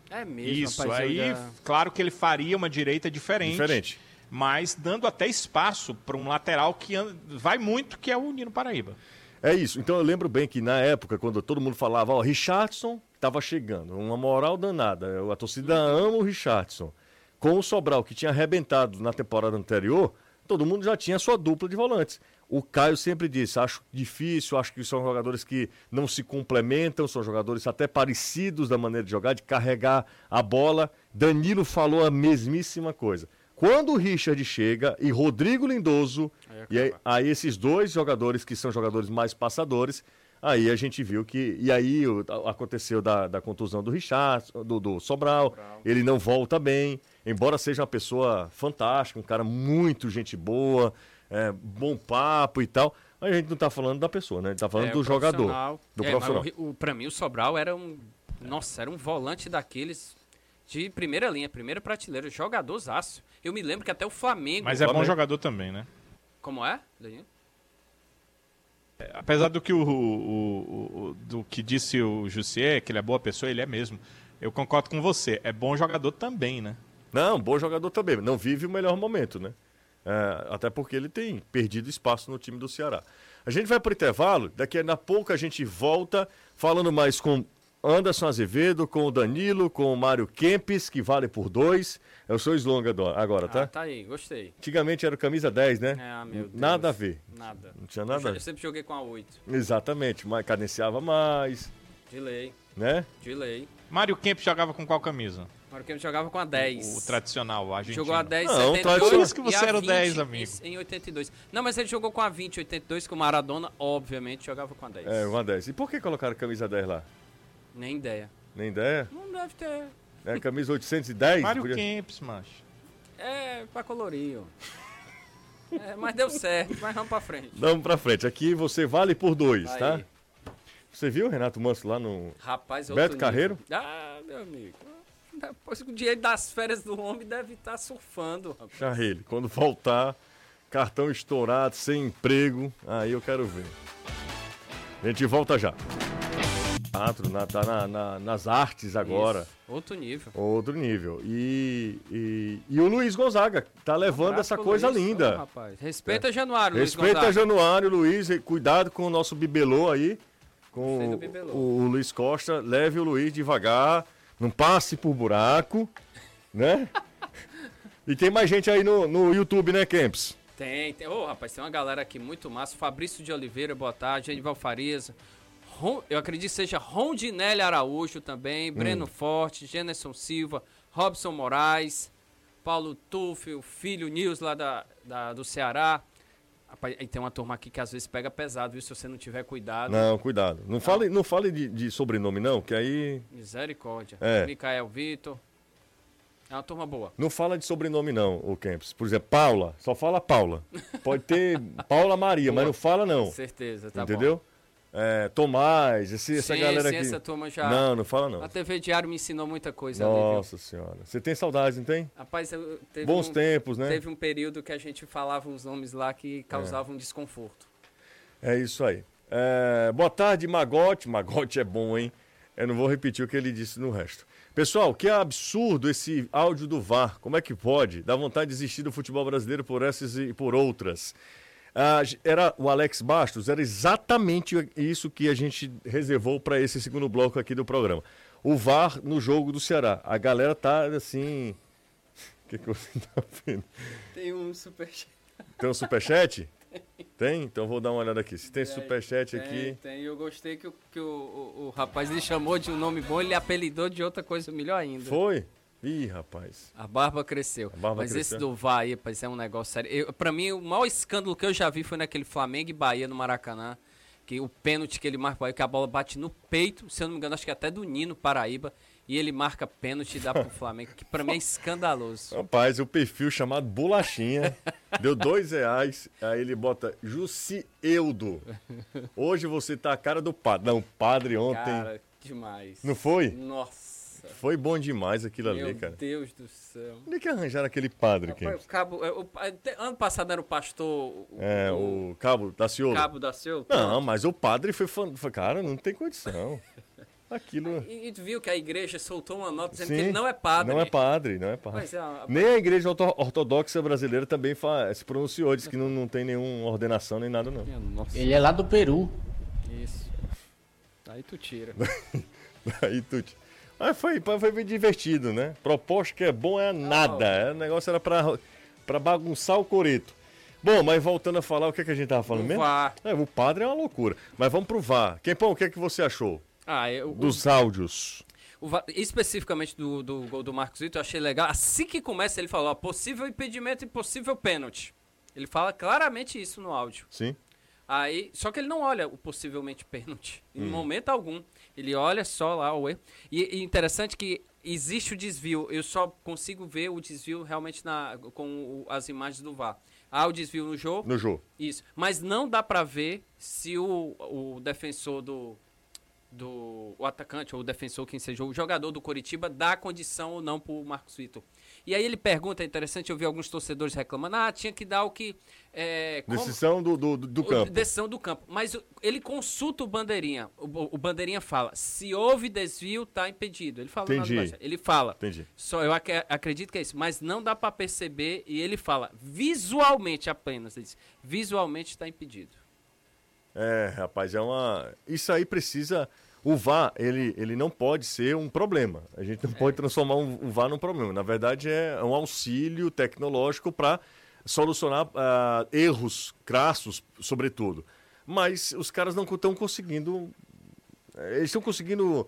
É mesmo. Isso, rapaz, aí, já... claro que ele faria uma direita diferente. Diferente. Mas dando até espaço para um lateral que vai muito, que é o Nino Paraíba. É isso. Então eu lembro bem que na época, quando todo mundo falava, ó, Richardson estava chegando, uma moral danada. A torcida ama o Richardson. Com o Sobral, que tinha arrebentado na temporada anterior, todo mundo já tinha sua dupla de volantes. O Caio sempre disse: acho difícil, acho que são jogadores que não se complementam, são jogadores até parecidos da maneira de jogar, de carregar a bola. Danilo falou a mesmíssima coisa. Quando o Richard chega e Rodrigo Lindoso, aí, e aí, aí, esses dois jogadores que são jogadores mais passadores, aí a gente viu que. E aí o, aconteceu da, da contusão do Richard, do, do Sobral, Sobral, ele não volta bem, embora seja uma pessoa fantástica, um cara muito gente boa, é, bom papo e tal. Mas a gente não está falando da pessoa, né? A gente tá falando é, do jogador. Do é, profissional. O, o, pra mim, o Sobral era um. Nossa, era um volante daqueles de primeira linha, primeira prateleira, jogadorzaço. Eu me lembro que até o Flamengo. Mas é bom jogador também, né? Como é, Danilo? É, apesar do que o, o, o, do que disse o Jussier, que ele é boa pessoa, ele é mesmo. Eu concordo com você. É bom jogador também, né? Não, bom jogador também. Não vive o melhor momento, né? É, até porque ele tem perdido espaço no time do Ceará. A gente vai para o intervalo, daqui a pouco a gente volta falando mais com Anderson Azevedo, com o Danilo, com o Mário Kempes, que vale por dois. Eu sou Slonga agora, tá? Ah, tá aí, gostei. Antigamente era camisa 10, né? Ah, meu Deus. Nada a ver. Nada. Não tinha nada eu, eu sempre joguei com a 8. Exatamente, mas cadenciava mais. De lei. Né? De lei. Mário Kempes jogava com qual camisa? Mário Kempes jogava com a 10. O, o tradicional, o argentino. Jogou a 10 Não, 72 que você era o 10, amigo. Em 82. Não, mas ele jogou com a 20, 82, que o Maradona, obviamente, jogava com a 10. É, com a 10. E por que colocaram camisa 10 lá? Nem ideia. Nem ideia? Não deve ter. É, camisa 810? Mário podia... Kempis, macho. É, pra colorir, é, mas deu certo, mas vamos pra frente. Vamos pra frente. Aqui você vale por dois, Aí. tá? Você viu o Renato Manso lá no Rapaz, Beto Carreiro? Ah, meu amigo. Depois o dinheiro das férias do homem deve estar tá surfando. Rapaz. ele, quando voltar, cartão estourado, sem emprego. Aí eu quero ver. A gente volta já. Teatro, na, tá na, na, nas artes agora. Isso. Outro nível. Outro nível. E, e, e o Luiz Gonzaga tá levando um essa coisa Luiz. linda. Oh, rapaz. Respeita é. Januário, Luiz Respeita Gonzaga. Januário, Luiz. Cuidado com o nosso bibelô aí. Com o, o, o Luiz Costa. Leve o Luiz devagar. Não passe por buraco. Né? e tem mais gente aí no, no YouTube, né, Kemps? Tem, tem. Ô, oh, rapaz, tem uma galera aqui muito massa. Fabrício de Oliveira, boa tarde. Genival Farias. Eu acredito que seja Rondinelli Araújo também. Hum. Breno Forte, Generson Silva, Robson Moraes, Paulo Tuffel, filho Nils lá da, da, do Ceará. Rapaz, tem uma turma aqui que às vezes pega pesado, viu? Se você não tiver cuidado. Não, cuidado. Não, não. fale, não fale de, de sobrenome, não, que aí. Misericórdia. É. Micael Vitor. É uma turma boa. Não fala de sobrenome, não, o Campos. Por exemplo, Paula, só fala Paula. Pode ter Paula Maria, boa. mas não fala, não. Certeza, tá Entendeu? bom. É, Tomás, esse, essa galera sim, aqui. essa turma já. Não, não fala não. A TV Diário me ensinou muita coisa Nossa ali, senhora. Você tem saudades, não tem? Rapaz, eu, Bons um, tempos, né? Teve um período que a gente falava uns nomes lá que causavam é. desconforto. É isso aí. É, boa tarde, Magote. Magote é bom, hein? Eu não vou repetir o que ele disse no resto. Pessoal, que absurdo esse áudio do VAR. Como é que pode? Dá vontade de desistir do futebol brasileiro por essas e por outras. Ah, era o Alex Bastos, era exatamente isso que a gente reservou para esse segundo bloco aqui do programa. O VAR no jogo do Ceará. A galera tá assim. O que, que você tá vendo? Tem um superchat. Tem um superchat? Tem? Então vou dar uma olhada aqui. Se tem, tem superchat tem, aqui. Tem, eu gostei que, o, que o, o, o, rapaz ele chamou de um nome bom, ele apelidou de outra coisa melhor ainda. Foi? Ih, rapaz. A barba cresceu. A barba Mas cresceu. esse do VAR aí, rapaz, é um negócio sério. Eu, pra mim, o maior escândalo que eu já vi foi naquele Flamengo e Bahia no Maracanã. Que o pênalti que ele marca, que a bola bate no peito, se eu não me engano, acho que até do Nino Paraíba e ele marca pênalti e dá pro Flamengo, que pra mim é escandaloso. Rapaz, o perfil chamado Bolachinha deu dois reais, aí ele bota Jussieudo. Hoje você tá a cara do padre. Não, padre ontem. Cara, demais. Não foi? Nossa. Foi bom demais aquilo Meu ali, cara. Meu Deus do céu. Onde é que arranjaram aquele padre, aqui? O cabo, é, o, ano passado era o pastor. É, o, o Cabo da Ciolo. Cabo da Ciolo? Não, mas o padre foi, foi. Cara, não tem condição. Aquilo. E, e viu que a igreja soltou uma nota dizendo Sim, que ele não é padre. Não é padre, não é padre. É, a... Nem a igreja ortodoxa brasileira também se pronunciou, disse que não, não tem nenhuma ordenação nem nada, não. Nossa. Ele é lá do Peru. Isso. Aí tu tira. Aí tu tira. Mas foi, foi bem divertido, né? Proposta que é bom é nada. Oh. O negócio era pra, pra bagunçar o coreto. Bom, mas voltando a falar, o que, é que a gente tava falando o mesmo? VAR. É, o padre é uma loucura. Mas vamos pro VAR. O que é que você achou? Ah, eu, Dos o, áudios. O, especificamente do, do gol do Marcos Vitor, eu achei legal. Assim que começa, ele falou: ó, possível impedimento e possível pênalti. Ele fala claramente isso no áudio. Sim. Aí, só que ele não olha o possivelmente pênalti, em hum. momento algum. Ele olha só lá o erro. E, e interessante que existe o desvio. Eu só consigo ver o desvio realmente na, com o, as imagens do VAR. Há o desvio no jogo. No jogo. Isso. Mas não dá para ver se o, o defensor do, do o atacante ou o defensor, quem seja, o jogador do Coritiba dá condição ou não pro Marcos Vitor. E aí ele pergunta, é interessante, eu vi alguns torcedores reclamando, ah, tinha que dar o que... É, decisão do, do, do campo. Decisão do campo. Mas ele consulta o Bandeirinha. O, o Bandeirinha fala, se houve desvio, tá impedido. Ele fala Entendi. Ele fala. Entendi. Só eu ac acredito que é isso. Mas não dá para perceber, e ele fala, visualmente apenas. Ele diz, visualmente está impedido. É, rapaz, é uma. Isso aí precisa. O VAR, ele, ele não pode ser um problema. A gente não é. pode transformar um, o VAR num problema. Na verdade, é um auxílio tecnológico para solucionar uh, erros crassos, sobretudo. Mas os caras não estão conseguindo. Eles estão conseguindo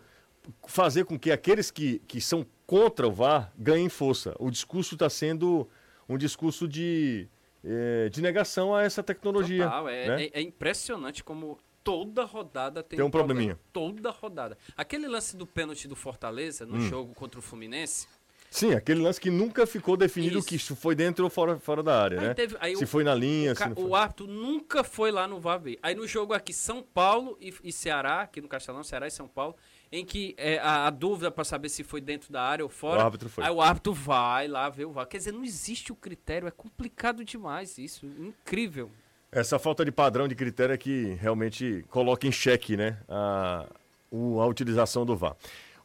fazer com que aqueles que, que são contra o VAR ganhem força. O discurso está sendo um discurso de é, de negação a essa tecnologia. Total, é, né? é, é, impressionante como toda rodada tem, tem um, probleminha. Problema. Toda rodada. Aquele lance do pênalti do Fortaleza no hum. jogo contra o Fluminense, Sim, aquele lance que nunca ficou definido Isso. que isso foi dentro ou fora, fora da área, Aí né? teve- se o- foi na linha, O, se não foi. o árbitro nunca foi lá no VAR ver. Aí no jogo aqui, São Paulo e, e Ceará, aqui no Castelão, Ceará e São Paulo, em que é, a, a dúvida para saber se foi dentro da área ou fora. O árbitro foi. Aí o árbitro vai lá ver o VAR. Quer dizer, não existe o critério, é complicado demais isso. Incrível. Essa falta de padrão de critério é que realmente coloca em xeque, né? A, o- a utilização do VAR.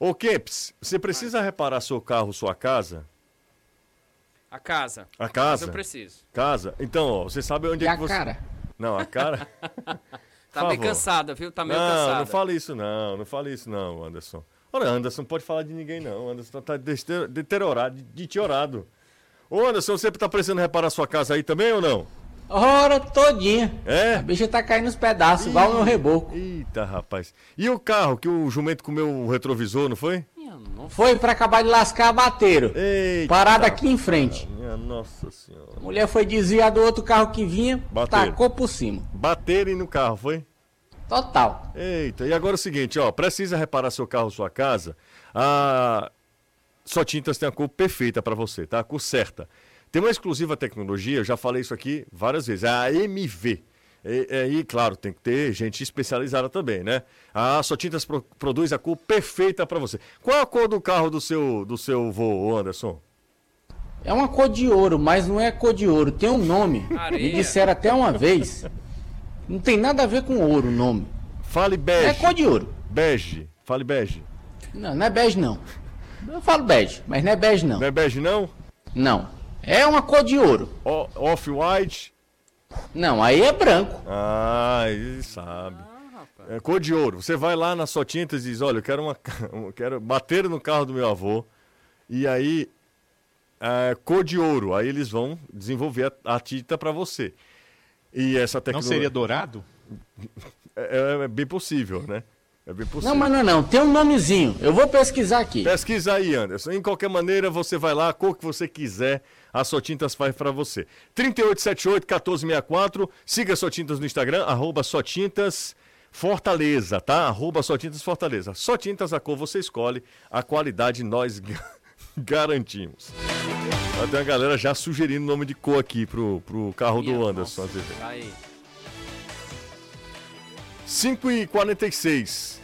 Ô, Kempis, você precisa reparar seu carro, sua casa? A casa. A Mas casa? eu preciso. Casa? Então, ó, você sabe onde E é a que você. cara? Não, a cara. Tá meio cansada, viu? Tá meio não, cansada. não fale isso não, não fale isso não, Anderson. Olha, Anderson não pode falar de ninguém não, Anderson tá deteriorado, deteriorado. Ô Anderson, você tá precisando reparar sua casa aí também ou não? Hora todinha. É? A bicha tá caindo nos pedaços, igual o meu reboco. Eita, rapaz. E o carro que o jumento comeu o retrovisor, não foi? Foi pra acabar de lascar, bateram. Eita. Parada aqui em frente. Minha nossa senhora. A mulher foi desviar do outro carro que vinha, Bateram. tacou por cima. Baterem no carro, foi? Total. Eita, e agora é o seguinte, ó, precisa reparar seu carro, sua casa, a Só Tintas tem a cor perfeita para você, tá? A cor certa. Tem uma exclusiva tecnologia, eu já falei isso aqui várias vezes, é a MV. E, é, e, claro, tem que ter gente especializada também, né? A Só Tintas pro- produz a cor perfeita para você. Qual a cor do carro do seu, do seu vô, Anderson? É uma cor de ouro, mas não é cor de ouro, tem um nome. Areia. Me disseram até uma vez. Não tem nada a ver com ouro o nome. Fale É bege. cor de ouro. Bege. Fale bege. Não, não é bege não. Eu falo bege, mas não é bege não. Não é bege, não? Não. É uma cor de ouro. O- Off-white. Não, aí é branco. Ah, ele sabe. É cor de ouro. Você vai lá na sua tinta e diz, olha, eu quero uma, eu quero bater no carro do meu avô. E aí, é, cor de ouro. Aí eles vão desenvolver a, a tinta para você. E essa Não tecnologia seria dourado? é, é bem possível, né? É bem possível. Não, mas não é não. Tem um nomezinho. Eu vou pesquisar aqui. Pesquisa aí, Anderson. Em qualquer maneira, você vai lá, a cor que você quiser, a Sotintas faz para você. 3878-1464. Siga Sotintas no Instagram, arroba Sotintas Fortaleza, tá? Arroba Sotintas Fortaleza. Sotintas, a cor você escolhe, a qualidade nós ga- garantimos. Tem a galera já sugerindo nome de cor aqui pro, pro carro do Minha Anderson. nossa. Azevedo. Aí. 5 e 46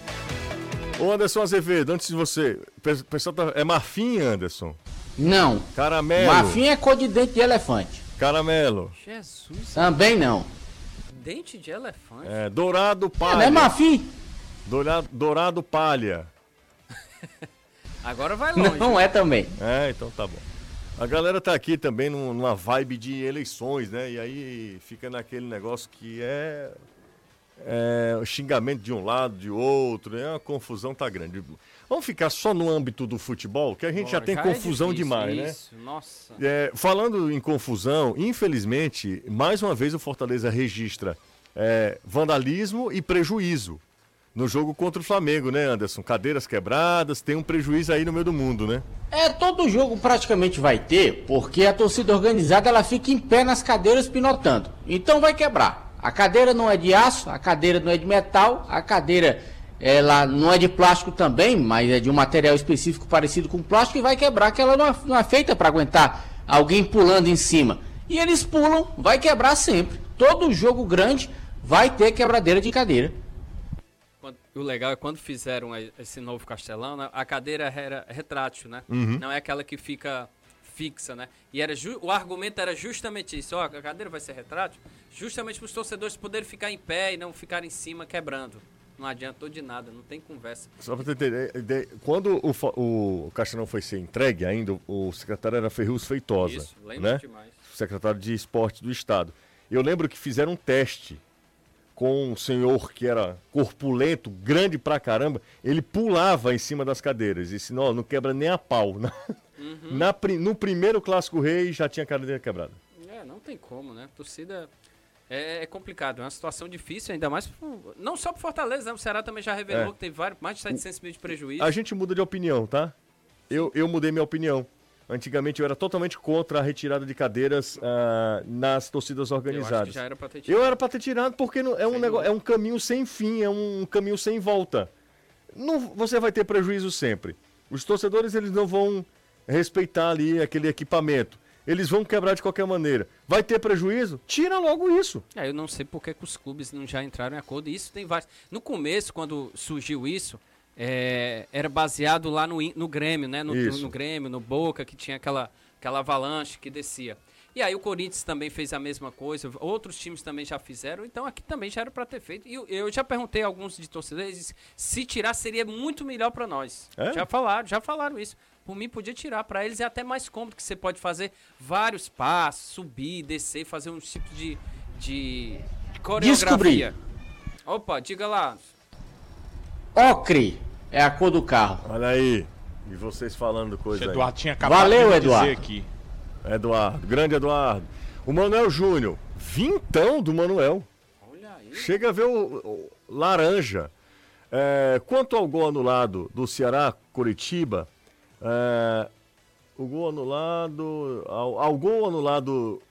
Ô Anderson Azevedo, antes de você. o pessoal tá- É marfim, Anderson? Não. Caramelo. Marfim é cor de dente de elefante. Caramelo. Jesus. Também não. Dente de elefante. É, dourado palha. não é marfim? Dourado, dourado palha. Agora vai longe. Não é também. É, então tá bom. A galera tá aqui também num- numa vibe de eleições, né? E aí fica naquele negócio que é, é o xingamento de um lado, de outro, é uma confusão tá grande. Vamos ficar só no âmbito do futebol, que a gente já Bora, tem é confusão difícil, demais, né? Isso, nossa. É, falando em confusão, infelizmente, mais uma vez o Fortaleza registra é, vandalismo e prejuízo no jogo contra o Flamengo, né, Anderson? Cadeiras quebradas, tem um prejuízo aí no meio do mundo, né? É, todo jogo praticamente vai ter, porque a torcida organizada ela fica em pé nas cadeiras pinotando. Então vai quebrar. A cadeira não é de aço, a cadeira não é de metal, a cadeira ela não é de plástico também, mas é de um material específico parecido com plástico e vai quebrar, que ela não é, não é feita para aguentar alguém pulando em cima. E eles pulam, vai quebrar sempre. Todo jogo grande vai ter quebradeira de cadeira. O legal é quando fizeram a- esse novo castelão, né, a cadeira era retrátil, né? Uhum. Não é aquela que fica fixa, né? E era o argumento era justamente isso. Ó, a cadeira vai ser retrátil justamente para os torcedores poderem ficar em pé e não ficar em cima quebrando. Não adiantou de nada, não tem conversa. Só você entender, de- quando o, o Castelão foi ser entregue ainda, o secretário era Ferruz Feitosa, Isso, lembro né? demais. secretário de esporte do estado. Eu lembro que fizeram um teste com um senhor que era corpulento, grande pra caramba, ele pulava em cima das cadeiras e disse, não, não quebra nem a pau. Na- Uhum. na no primeiro Clássico Rei já tinha a cadeira quebrada. É, não tem como, né? Torcida é, é complicado, é uma situação difícil, ainda mais pro- não só pro Fortaleza, né? O Ceará também já revelou É. que teve vários, mais de 700 mil de prejuízo. A gente muda de opinião, tá? Eu, eu mudei minha opinião. Antigamente eu era totalmente contra a retirada de cadeiras ah, nas torcidas Eu organizadas. já era pra ter Eu tirado. era pra ter tirado porque não- é um, negócio, é um caminho sem fim, é um caminho sem volta. Não, você vai ter prejuízo sempre. Os torcedores eles não vão respeitar ali aquele equipamento. Eles vão quebrar de qualquer maneira. Vai ter prejuízo? Tira logo isso. É, eu não sei por que, os clubes não já entraram em acordo. Isso tem vários. No começo, quando surgiu isso, é, era baseado lá no, no Grêmio, né? No, no, no, Grêmio, no Boca, que tinha aquela, aquela avalanche que descia. E aí o Corinthians também fez a mesma coisa, outros times também já fizeram, então aqui também já era para ter feito. E eu, eu, já perguntei a alguns de torcedores, se tirar seria muito melhor para nós. É? Já falaram, já falaram isso. Por mim podia tirar, para eles é até mais cômodo que você pode fazer vários passos, subir, descer, fazer um tipo de de coreografia. Descobri. Opa, diga lá. Ocre é a cor do carro. Olha aí. E vocês falando coisa aí. Eduardo tinha acabado Valeu, de Eduardo. dizer aqui. Eduardo, grande Eduardo. O Manuel Júnior, vintão do Manuel. Chega a ver o, o laranja. É, quanto ao gol anulado do Ceará Curitiba, é, o gol anulado. Ao, ao, gol anulado.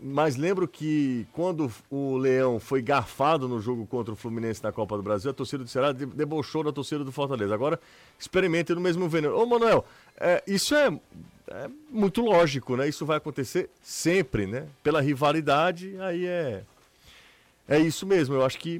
Mas lembro que quando o Leão foi garfado no jogo contra o Fluminense na Copa do Brasil, a torcida do Ceará debochou da torcida do Fortaleza. Agora, experimente no mesmo veneno. Ô, Manuel, é, isso é é muito lógico, né? Isso vai acontecer sempre, né? Pela rivalidade, aí é. É isso mesmo, eu acho que.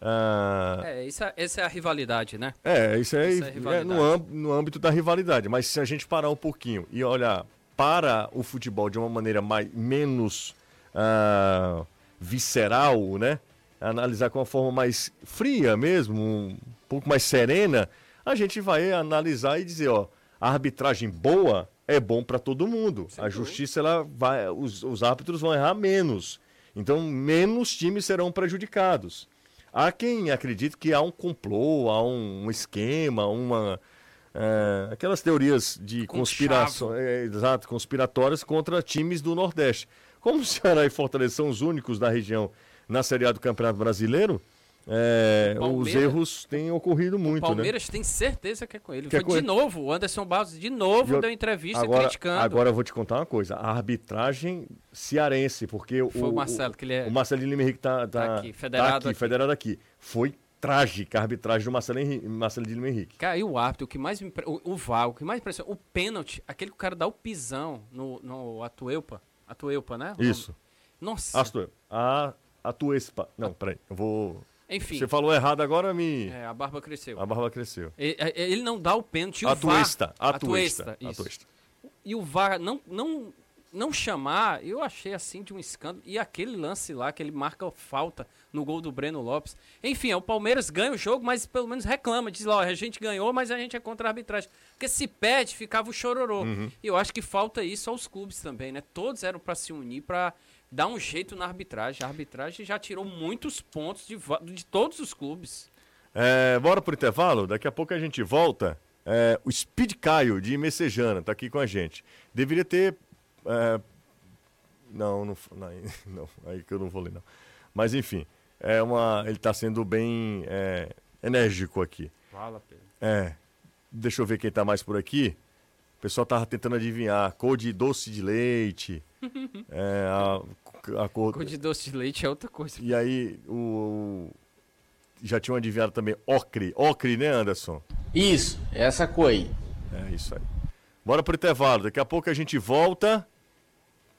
Uh... É, isso é, essa é a rivalidade, né? É, isso é, é, é no, no âmbito da rivalidade. Mas se a gente parar um pouquinho e olhar para o futebol de uma maneira mais, menos uh, visceral, né? Analisar com uma forma mais fria mesmo, um pouco mais serena, a gente vai analisar e dizer, ó, a arbitragem boa é bom para todo mundo. Sem a justiça ela vai, os, os árbitros vão errar menos. Então menos times serão prejudicados. Há quem acredite que há um complô, há um, esquema, uma é, aquelas teorias de conspiração, é, exato, conspiratórias contra times do Nordeste. Como o Ceará e Fortaleza são os únicos da região na Série A do Campeonato Brasileiro, é, os erros têm ocorrido muito. O né? Palmeiras né? tem certeza que é com ele. Que é Foi é de ele. novo, o Anderson Barros de novo eu, deu entrevista agora, criticando. Agora eu vou te contar uma coisa: a arbitragem cearense, porque Foi o, o Marcelo, que ele é. O Marcelinho Lima Henrique tá, tá, tá, aqui, federado, tá aqui, aqui. federado aqui. Foi trágica a arbitragem do Marcelo, Henrique, Marcelo Lima Henrique. Cara, e o árbitro, o que mais me o, o VAR, o que mais impressiona, o pênalti, aquele que o cara dá o pisão no, no Atuelpa, Atuelpa, né? Isso. Nossa. Atuelpa. A Atuespa. Não, peraí, eu vou enfim. Você falou errado agora, me. É, a barba cresceu. A barba cresceu. Ele, é, ele não dá o pênalti. A tuesta. A tuesta. E o VAR não, não, não chamar, eu achei assim de um escândalo. E aquele lance lá, que ele marca falta no gol do Breno Lopes. Enfim, é, o Palmeiras ganha o jogo, mas pelo menos reclama. Diz lá, a gente ganhou, mas a gente é contra a arbitragem. Porque se perde, ficava o chororô. Uhum. E eu acho que falta isso aos clubes também, né? Todos eram para se unir, para dá um jeito na arbitragem. A arbitragem já tirou muitos pontos de, de todos os clubes. É, bora pro intervalo? Daqui a pouco a gente volta. É, o Speed Caio de Messejana tá aqui com a gente. Deveria ter. É, não, não, não, aí que eu não vou ler, não. Mas enfim, é uma, ele está sendo bem é, enérgico aqui. Fala, Pedro. É. Deixa eu ver quem está mais por aqui. O pessoal tava tentando adivinhar. Cor de doce de leite. É, a, a cor... cor de doce de leite é outra coisa. E aí, o, já tinham adivinhado também ocre. Ocre, né, Anderson? Isso, essa cor aí. É isso aí. Bora pro intervalo. Daqui a pouco a gente volta.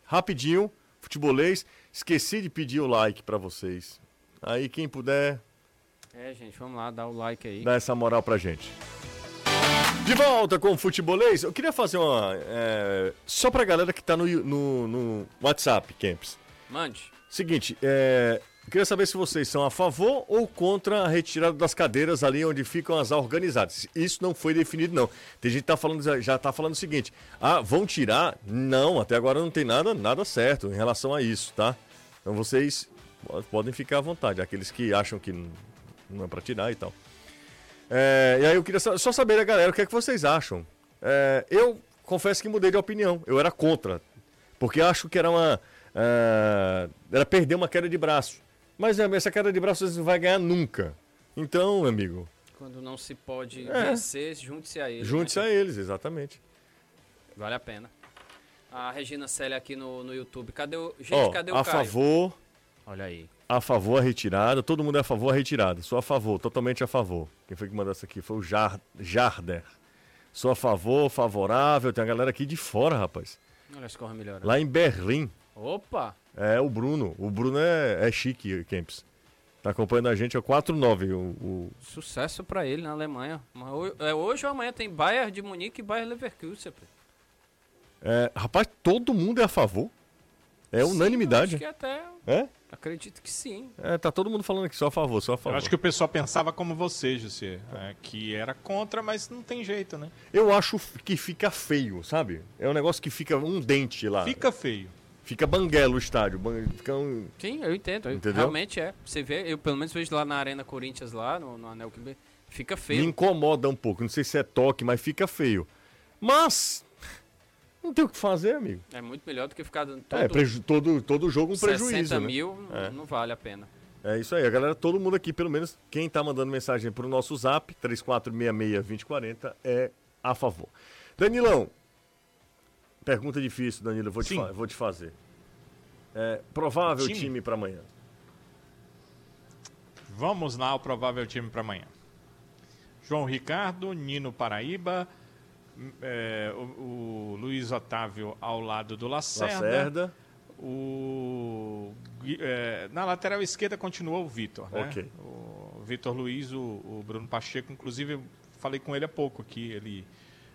Rapidinho, futebolês. Esqueci de pedir o like para vocês. Aí, quem puder. É, gente, vamos lá, dá o like aí. Dá essa moral pra gente. De volta com o Futebolês. Eu queria fazer uma. É, só pra galera que tá no, no, no WhatsApp, Camps. Mande. Seguinte, é, eu queria saber se vocês são a favor ou contra a retirada das cadeiras ali onde ficam as organizadas. Isso não foi definido, não. Tem gente que tá falando, já está falando o seguinte: ah, vão tirar? Não, até agora não tem nada, nada certo em relação a isso, tá? Então vocês podem ficar à vontade, aqueles que acham que não é para tirar e tal. É, e aí eu queria só saber, né, galera, o que é que vocês acham. É, eu confesso que mudei de opinião. Eu era contra. Porque acho que era uma. Uh, era perder uma queda de braço. Mas essa queda de braço você não vai ganhar nunca. Então, amigo. Quando não se pode é. vencer, junte-se a eles. Junte-se né? a eles, exatamente. Vale a pena. A Regina Célia aqui no, no YouTube. Cadê o. Gente, oh, cadê o a Caio? favor. Olha aí a favor a retirada, todo mundo é a favor a retirada. Sou a favor, totalmente a favor. Quem foi que mandou isso aqui? Foi o Jar, Jarder. Sou a favor, favorável. Tem a galera aqui de fora, rapaz. Olha as coisas melhorando. Lá em Berlim. Opa! É o Bruno. O Bruno é, é chique, Kempis. Tá acompanhando a gente, é 4-9. O, o... Sucesso pra ele na Alemanha. Mas ho- é, hoje ou amanhã tem Bayern de Munique e Bayern Leverkusen. É, rapaz, todo mundo é a favor. É Sim, unanimidade. Acho que até. É? Acredito que sim. É, tá todo mundo falando aqui, só a favor, só a Eu favor. acho que o pessoal pensava como você, José, é, que era contra, mas não tem jeito, né? Eu acho que fica feio, sabe? É um negócio que fica um dente lá. Fica feio. Fica banguelo o estádio. Fica um... Sim, eu entendo. eu- Entendeu? Realmente é. Você vê, eu pelo menos vejo lá na Arena Corinthians, lá no, no Anel que fica Me feio. incomoda um pouco. Não sei se é toque, mas fica feio. Mas. Não tem o que fazer, amigo. É muito melhor do que ficar dando todo É, preju- todo, todo jogo um 60 prejuízo. né? mil, não- É. não vale a pena. É isso aí, a galera, todo mundo aqui, pelo menos quem tá mandando mensagem pro nosso zap, 3466-2040, é a favor. Danilão, pergunta difícil, Danilo, eu vou, te, Sim. vou te fazer. É, provável Time? time, pra amanhã. Vamos lá, o provável time para amanhã. João Ricardo, Nino Paraíba, é, o, o Luiz Otávio ao lado do Lacerda. Lacerda, O, é, na lateral esquerda continua o Vitor, né? Ok. O Vitor Luiz, o, o Bruno Pacheco, inclusive eu falei com ele há pouco aqui, ele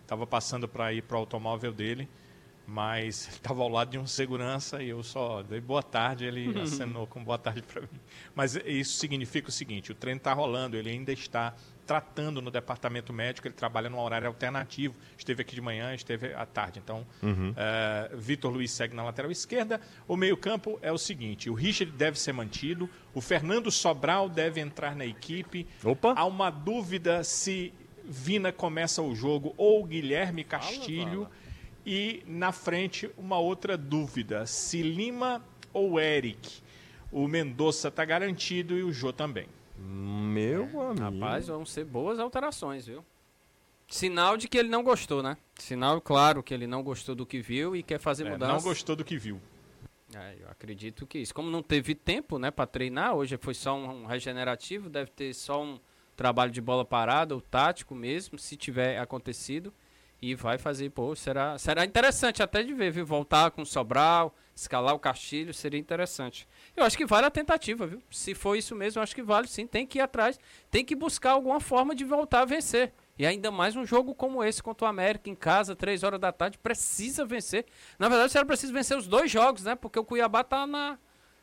estava passando para ir para o automóvel dele, mas estava ao lado de um segurança e eu só dei boa tarde, ele acenou com boa tarde para mim. Mas isso significa o seguinte, o treino está rolando, ele ainda está tratando no departamento médico, ele trabalha num horário alternativo, esteve aqui de manhã, esteve à tarde, então é, Vitor Luiz segue na lateral esquerda, o meio campo é o seguinte, o Richard deve ser mantido, o Fernando Sobral deve entrar na equipe, Opa. há uma dúvida se Vina começa o jogo ou Guilherme Castilho. E na frente, uma outra dúvida: se Lima ou Eric. O Mendonça está garantido e o Jô também. Meu amigo. Rapaz, vão ser boas alterações, viu? Sinal de que ele não gostou, né? Sinal claro que ele não gostou do que viu e quer fazer É, mudança. não gostou do que viu. É, eu acredito que isso. Como não teve tempo, né, para treinar, hoje foi só um, um regenerativo, deve ter só um trabalho de bola parada, ou tático mesmo, se tiver acontecido. E vai fazer, pô, será, será interessante até de ver, viu? Voltar com o Sobral, escalar o Castilho, seria interessante. Eu acho que vale a tentativa, viu? Se for isso mesmo, eu acho que vale sim. Tem que ir atrás, tem que buscar alguma forma de voltar a vencer. E ainda mais um jogo como esse contra o América em casa, três horas da tarde, precisa vencer. Na verdade, o Ceará precisa vencer os dois jogos, né? Porque o Cuiabá tá na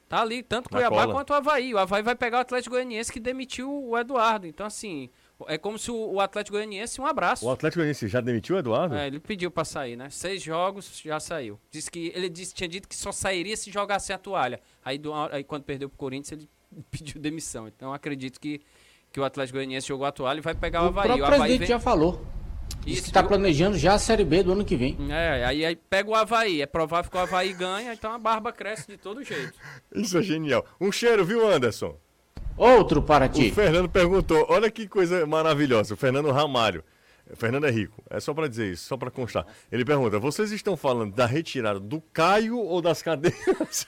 tá ali, tanto o Cuiabá cola. quanto o Havaí. O Havaí vai pegar o Atlético Goianiense que demitiu o Eduardo. Então, assim, é como se o o Atlético Goianiense um abraço. O Atlético Goianiense já demitiu o Eduardo? É, ele pediu pra sair, né? Seis jogos, já saiu. Disse que ele disse, tinha dito que só sairia se jogasse a toalha. Aí, do- aí quando perdeu pro Corinthians, ele pediu demissão. Então acredito que, que o Atlético Goianiense jogou a toalha e vai pegar o, O Havaí. O Havaí presidente vem... já falou. Disse Isso, que está viu? planejando já a Série B do ano que vem. É, aí, aí pega o Havaí. É provável que o Havaí ganha, então a barba cresce de todo jeito. Isso é genial. Um cheiro, viu, Anderson? Outro para ti. O Fernando perguntou, olha que coisa maravilhosa, o Fernando Ramalho. O Fernando é rico, é só pra dizer isso, só pra constar. Ele pergunta, vocês estão falando da retirada do Caio ou das cadeiras?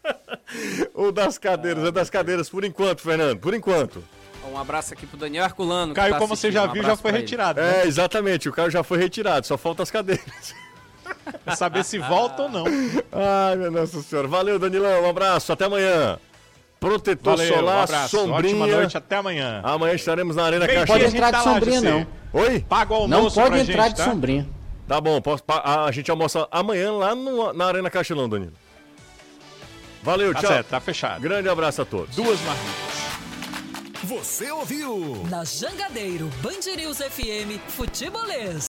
ou das cadeiras? é das cadeiras por enquanto, Fernando, por enquanto. Um abraço aqui pro Daniel Herculano. que Caio, tá como você já Um viu, já foi retirado. né? É, exatamente, o Caio já foi retirado, só falta as cadeiras. Pra saber se volta ou não. Ai, minha Nossa Senhora. Valeu, Danilão, um abraço, até amanhã. Protetor Valeu, solar, um sombrinha. Ótima noite, até amanhã. Amanhã estaremos na Arena Meio-dia Caxias. a gente entrar de tá lá, sombrinha, não. Oi? Paga o Não almoço pode pra entrar gente, de tá? sombrinha. Tá bom, posso, a, a gente almoça amanhã lá no- na Arena Castelão, Danilo. Valeu, Tá tchau. certo, tá fechado. Grande abraço a todos. Duas marmitas. Você ouviu? Na Jangadeiro, Band News FM, Futebolês.